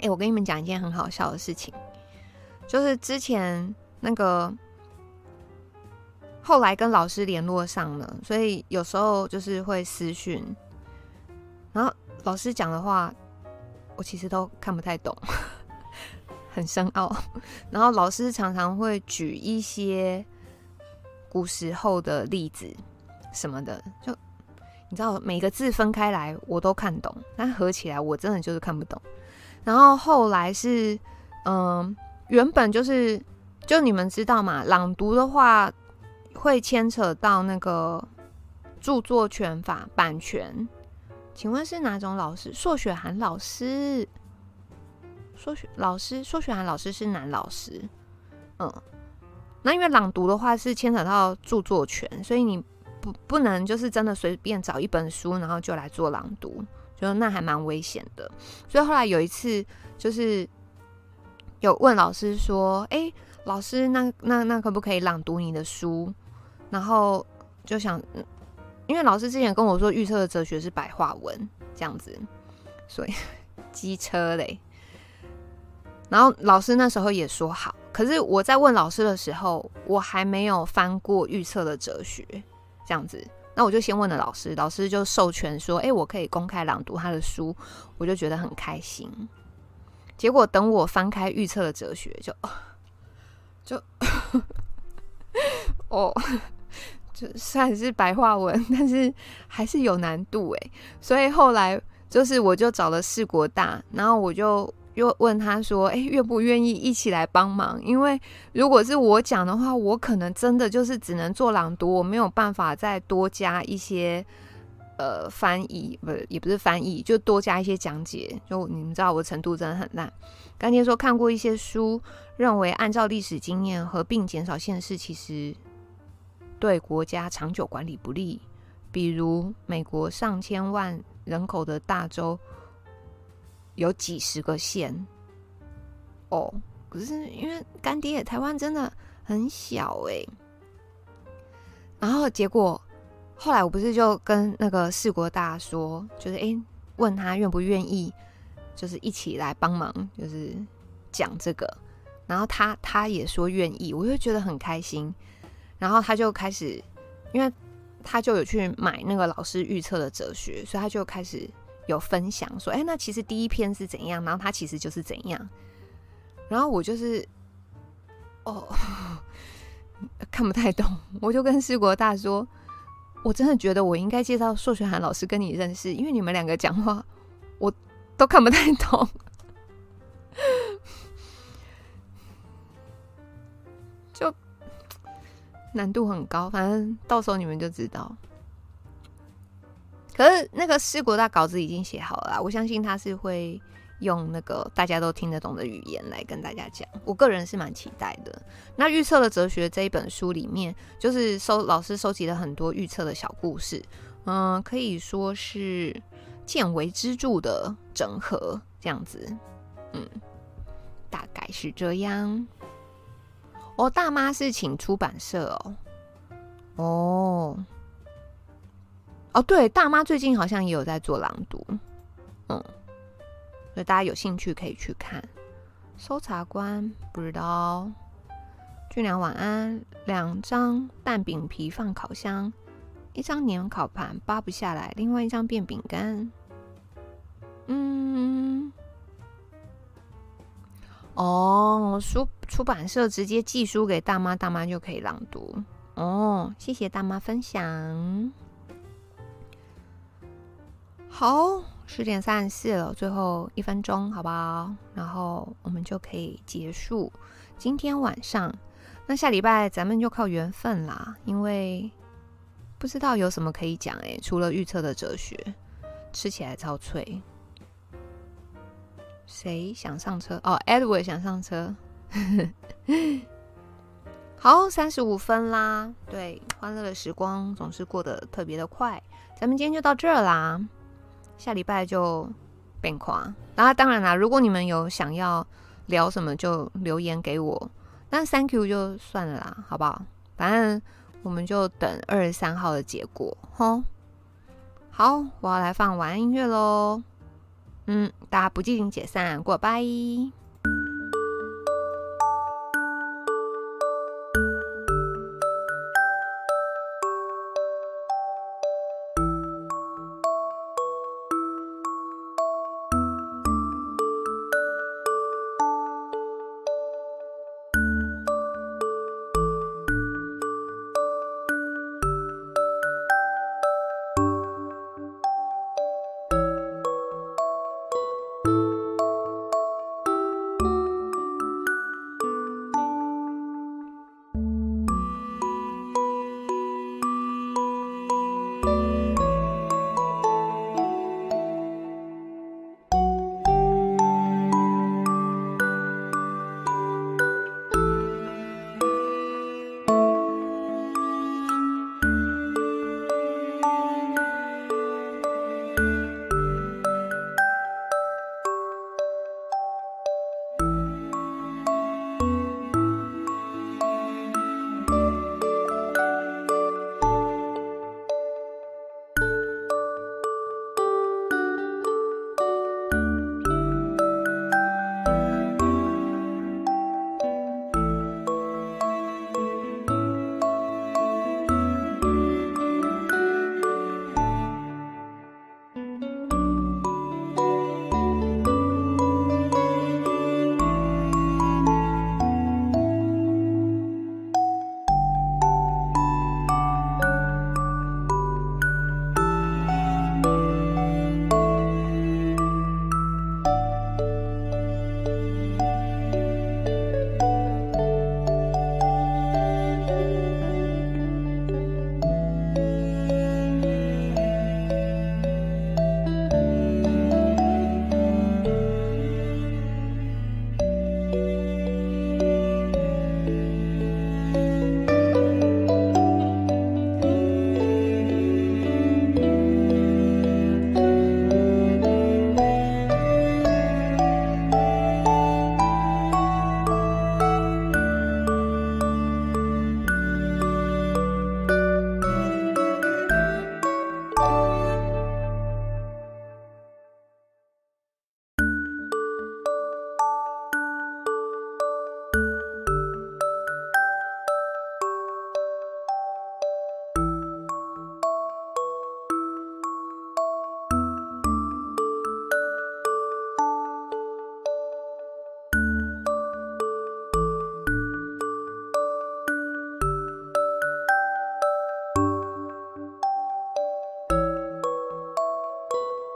哎、我跟你们讲一件很好笑的事情，就是之前那个后来跟老师联络上了，所以有时候就是会私讯，然后老师讲的话，我其实都看不太懂。很深奥。然后老师常常会举一些古时候的例子什么的，就你知道每个字分开来我都看懂，但合起来我真的就是看不懂。然后后来是，嗯、原本就是，就你们知道嘛，朗读的话会牵扯到那个著作权法版权。请问是哪种老师？硕雪涵老师，说学老师，说学涵老师是男老师。嗯，那因为朗读的话是牵扯到著作权，所以你不不能就是真的随便找一本书，然后就来做朗读。就那还蛮危险的，所以后来有一次就是有问老师说：“哎、老师，那那那可不可以朗读你的书？”然后就想，因为老师之前跟我说预测的哲学是白话文这样子，所以 机车嘞。然后老师那时候也说好，可是我在问老师的时候，我还没有翻过预测的哲学这样子。那我就先问了老师，老师就授权说：“哎、我可以公开朗读他的书。”我就觉得很开心。结果等我翻开《预测的哲学》就，就 哦，就虽然是白话文，但是还是有难度哎。所以后来就是我就找了世国大，然后我就。就问他说：“哎，愿不愿意一起来帮忙？因为如果是我讲的话，我可能真的就是只能做朗读，我没有办法再多加一些呃翻译，不也不是翻译，就多加一些讲解。就你们知道我程度真的很烂。刚才说看过一些书，认为按照历史经验合并减少县市，其实对国家长久管理不利。比如美国上千万人口的大洲。”有几十个县哦，可是因为干爹，台湾真的很小哎。然后结果后来我不是就跟那个世国大说，就是哎、问他愿不愿意，就是一起来帮忙，就是讲这个。然后他他也说愿意，我就觉得很开心。然后他就开始，因为他就有去买那个老师预测的哲学，所以他就开始。有分享说，哎、那其实第一篇是怎样，然后他其实就是怎样，然后我就是，哦，看不太懂，我就跟世国大说，我真的觉得我应该介绍硕学涵老师跟你认识，因为你们两个讲话我都看不太懂，就难度很高，反正到时候你们就知道。可是那个四国大稿子已经写好了，我相信他是会用那个大家都听得懂的语言来跟大家讲。我个人是蛮期待的。那预测的哲学这一本书里面，就是收老师收集了很多预测的小故事，嗯，可以说是见微知著的整合这样子，嗯，大概是这样。哦，大妈是请出版社哦，哦。哦，对，大妈最近好像也有在做朗读，嗯，所以大家有兴趣可以去看。搜查官不知道，俊良晚安。两张蛋饼皮放烤箱，一张粘烤盘扒不下来，另外一张变饼干。嗯，哦，书出版社直接寄书给大妈，大妈就可以朗读。哦，谢谢大妈分享。好，十点三十四了，最后一分钟，好不好？然后我们就可以结束今天晚上。那下礼拜咱们就靠缘分啦，因为不知道有什么可以讲诶，除了预测的哲学，吃起来超脆。谁想上车？哦，Edward 想上车。好，三十五分啦。对，欢乐的时光总是过得特别的快。咱们今天就到这儿啦。下礼拜就变夸，然后当然啦，如果你们有想要聊什么，就留言给我。那 Thank you 就算了啦，好不好？反正我们就等二十三号的结果，吼。好，我要来放晚安音乐喽。嗯，大家不进行解散，过拜。